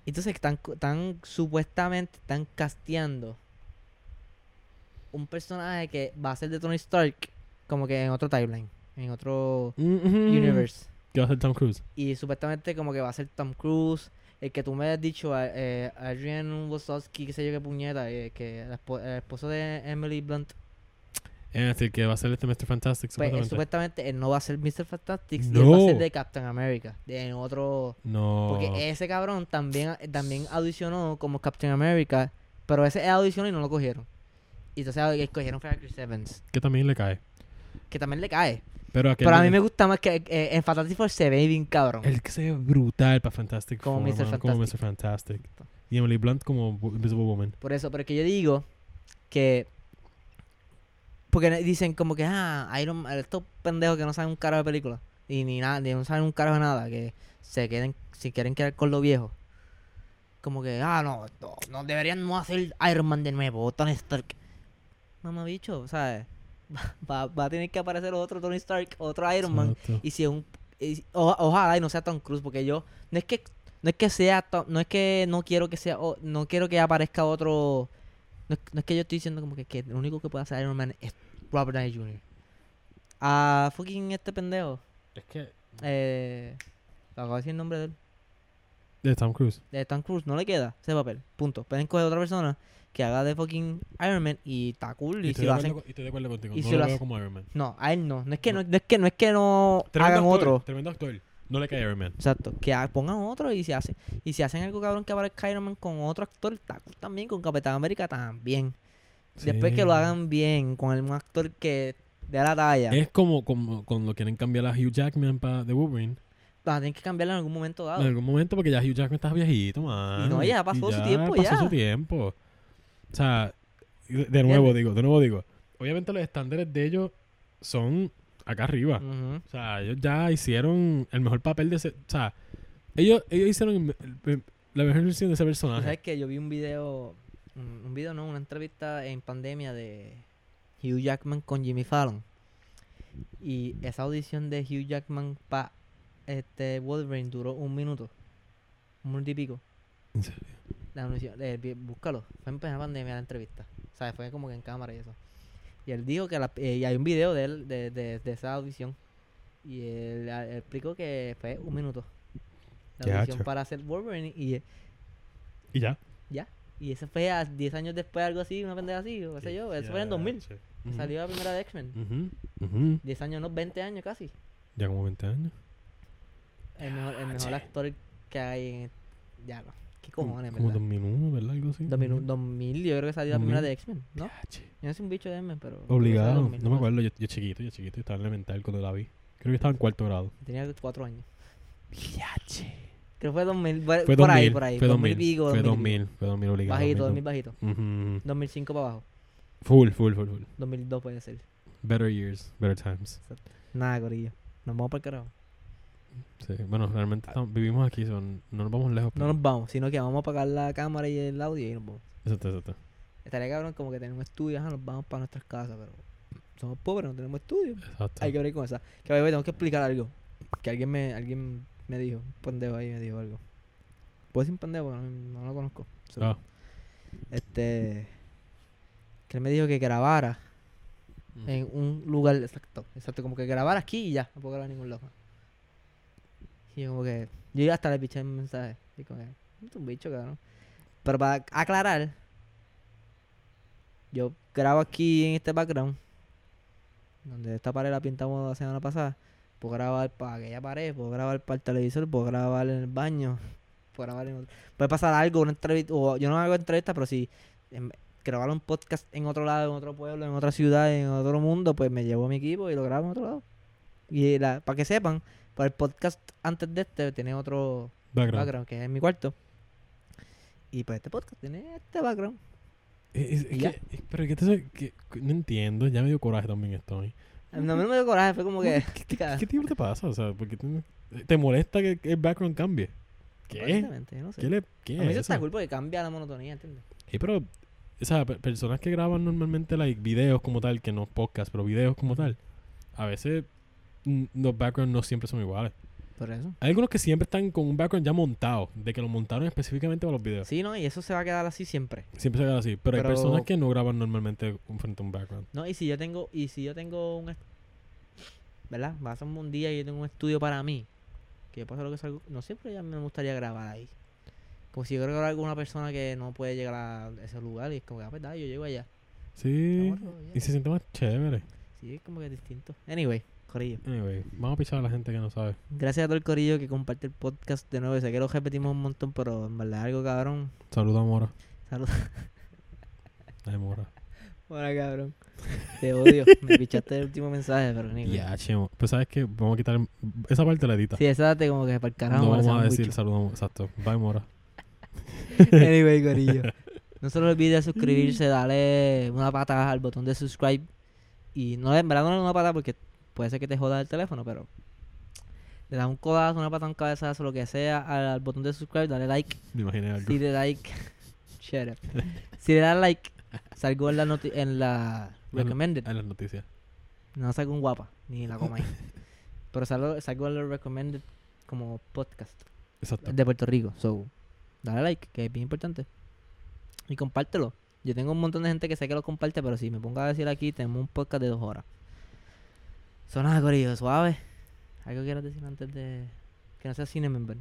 Entonces están, están supuestamente están casteando un personaje que va a ser de Tony Stark como que en otro timeline, en otro universe. ¿Qué va a hacer Tom Cruise? Y supuestamente como que va a ser Tom Cruise. El que tú me has dicho, a- eh, Adrian Wosowski, qué sé yo qué puñeta, eh, que el, espo- el esposo de Emily Blunt. Es decir, que va a ser este Mr. Fantastic, Pues él supuestamente. él no va a ser Mr. Fantastic, y él va a ser No. de Captain America, de en otro... No. Porque ese cabrón también, también audicionó como Captain America, pero ese audicionó y no lo cogieron. Y entonces escogieron a Chris Evans, Que también le cae. que también le cae. Pero, aquel Pero a mí me gusta más que eh, en Fantastic Four se ve bien cabrón. El que se ve brutal para Fantastic Como Four, Mr. mano, Como Mr. Fantastic. Fantastic. Y Emily Blunt como Invisible Woman. Por eso, pero es que yo digo que... Porque dicen como que, ah, Iron Man, estos pendejos que no saben un carajo de película. Y ni nada, ni no saben un carajo de nada, que se queden, si quieren quedar con lo viejo. Como que, ah, no, no, no deberían no hacer Iron Man de nuevo, Tony Stark. Mamá bicho, ¿sabes? [LAUGHS] Va, va a tener que aparecer otro Tony Stark, otro Iron Man. Exacto. Y si es un y- o- ojalá y no sea Tom Cruise porque yo no es que no es que sea Tom- no es que no quiero que sea no quiero que aparezca otro no es, no es que yo estoy diciendo como que, que el único que puede hacer Iron Man es Robert Downey Jr. A fucking este pendejo Es que... eh acabo de decir el nombre de él De Tom Cruise. de Tom Cruise no le queda ese papel punto pueden coger otra persona que haga de fucking Iron Man y está cool y, Y si lo de hacen con- y estoy de acuerdo contigo. y no si lo lo veo como Iron Man. no a él no no es que no, no es que no es que no Tremendo hagan actor, otro Tremendo actor. No le cae Iron Man. Exacto, que pongan otro y si hace y si hacen algo cabrón que aparezca Iron Man con otro actor, está cool también, con Capitán América también. Después que lo hagan bien, con el- un actor que dé la talla, Es como, como cuando quieren cambiar a Hugh Jackman para The Wolverine. van a tener que cambiarlo en algún momento dado. En algún momento, porque ya Hugh Jackman está viejito, man. no, ya pasó su tiempo, pasó ya. su tiempo. O sea, de, nuevo digo, de nuevo digo. Obviamente los estándares de ellos son acá arriba. O sea, ellos ya hicieron el mejor papel de ese... O sea, ellos, ellos hicieron la mejor versión de ese personaje. sabes que yo vi un video, un, un video no, una entrevista en pandemia de Hugh Jackman con Jimmy Fallon. Y esa audición de Hugh Jackman para este Wolverine duró un minuto, un minuto y pico. En serio. La anuncio, eh, búscalo. Fue en plena pandemia la entrevista. O sea, fue como que en cámara y eso. Y él dijo que la, eh, y hay un video de él, de, de, de esa audición. Y él, explicó que fue un minuto. La audición para hacer Wolverine y eh, Y ya. ya. Y eso fue a 10 años después, algo así, una pendeja así, o qué sé yo. Eso fue en el 2000. Ujú. Salió la primera de X-Men. Ujú, ujú. 10 años, no, 20 años casi. Ya como 20 años. El mejor, el mejor actor que hay en. Ya no. ¿Qué cojones, Como verdad? 2001, ¿verdad? Algo así. 2000, Ujú. 2000, yo creo que salió la primera 2000. de X-Men, ¿no? Yo no soy un bicho de M, pero. Obligado. 2000, No me acuerdo. Yo, yo chiquito, yo chiquito. Estaba en elemental cuando la vi. Creo que estaba en cuarto grado. Tenía 4 años. Yache. Creo que fue 2000. Por, Fue por 2000. ahí, por ahí. Fue 2000 2000. y pico, Fue 2000 y 2000. Fue 2000 pico. obligado. Bajito, 2000 2000. bajito. Ujú. 2005 para abajo. Full, full, full, full. 2002 puede ser. Better years, better times. Nada, corillo. Nos vamos para el carajo. Sí. Bueno, realmente estamos- vivimos aquí, son, no nos vamos lejos. No pero- nos vamos, sino que vamos a apagar la cámara y el audio y nos vamos. Exacto, exacto. Estaría cabrón como que tenemos un estudio, ajá, nos vamos para nuestras casas, pero somos pobres, no tenemos estudio. Exacto. Hay que ver con esa. Que way, tengo que explicar algo. Que alguien me, alguien me dijo, un pendejo ahí me dijo algo. ¿Puedo decir un pendejo? No, no lo conozco. So, Ah. Este. Que él me dijo que grabara Mm. en un lugar exacto. Exacto, como que grabara aquí y ya. No puedo grabar en ningún lado. Y yo como que. Yo hasta le piché un mensaje. Y como que. Es un bicho, cabrón. Pero para aclarar. Yo grabo aquí en este background. Donde esta pared la pintamos la semana pasada. Puedo grabar para aquella pared. Puedo grabar para el televisor. Puedo grabar en el baño. por grabar en otro- Puede pasar algo, una entrevista, o yo no hago entrevistas, pero si em, grabar un podcast en otro lado, en otro pueblo, en otra ciudad, en otro mundo, pues me llevo mi equipo y lo grabo en otro lado. Y la, para que sepan, pues el podcast antes de este tiene otro Background. background, que es en mi cuarto. Y pues este podcast tiene este background. Es- que- es- pero que te que, no entiendo, ya me dio coraje también esto a mí. No me dio coraje, fue como que... ¿Qué, qué, [LAUGHS] qué tipo te pasa? O sea, porque te, te molesta que, el background cambie. ¿Qué? No sé. ¿Qué le qué A mí es eso está cool porque cambia la monotonía, ¿entiendes? Sí, pero, o sea, pe- personas que graban normalmente like, videos como tal, que no podcast, pero videos como tal, a veces los backgrounds no siempre son iguales. Por eso. Hay algunos que siempre están con un background ya montado, de que lo montaron específicamente para los videos. Sí, ¿no? Y eso se va a quedar así siempre. Siempre se queda así. Pero, hay personas que no graban normalmente un- frente a un background. No, y si yo tengo, y si yo tengo un ¿verdad? Va a ser un día y yo tengo un estudio para mí, que yo hacer lo que salgo, no siempre ya me gustaría grabar ahí. Como si yo quiero grabar con una persona que no puede llegar a ese lugar y es como que, ah, pues dale, yo llego allá. Sí. Y se siente más chévere. Sí, es como que distinto. Anyway, Corillo. Anyway, vamos a pichar a la gente que no sabe. Gracias a todo el Corillo que comparte el podcast de nuevo. Sé que lo repetimos un montón, pero en verdad algo cabrón. Saluda a Mora. Salud. [LAUGHS] Ay, Mora. Hola, cabrón. Te odio. Me pichaste el último mensaje, pero ni Ya, chemo. Pues sabes que vamos a quitar esa parte de la edita. Sí, esa date como que para el carajo. no vamos a decir saludamos. Exacto. Bye, Mora. [LAUGHS] anyway, Corillo. [LAUGHS] No se les olvide suscribirse, darle una pata al botón de subscribe. Y no, en verdad no le una pata porque puede ser que te joda el teléfono, pero le das un codazo, una pata, un cabezazo, lo que sea al, al botón de subscribe, dale like. Me imaginé algo. Si le like, [LAUGHS] shut up. Si le das like, salgo en la, noti- en la recommended. En las noticias. No salgo un guapa, ni la coma ahí. Pero salgo, salgo en la recommended como podcast Exacto. de Puerto Rico. So, dale like, que es bien importante. Y compártelo. Yo tengo un montón de gente que sé que lo comparte, pero si me pongo a decir aquí, tenemos un podcast de dos horas. Son nada, Corillo, suave. ¿Algo quieras decir antes de. Que no sea cine member?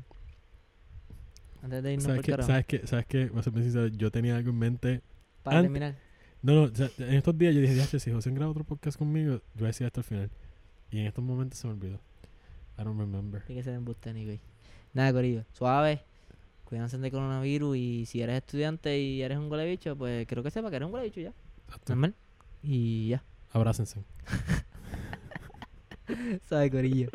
Antes de irnos ¿Sabes por carajo. ¿Sabes qué? ¿Sabes qué? Voy a ser sincero, Yo tenía algo en mente. Para Ant- terminar. No, no. o sea, en estos días yo dije, "Diache, si José graba otro podcast conmigo, yo voy a decir esto al final. Y en estos momentos se me olvidó. I don't remember. Tiene que ser embuste, anyway. Nada, Corillo, suave. Cuídense de coronavirus y si eres estudiante y eres un huele bicho, pues creo que sepa que eres un huele bicho ya. Normal. Y ya. Abrácense. [LAUGHS] [LAUGHS] Sabe, Corillo.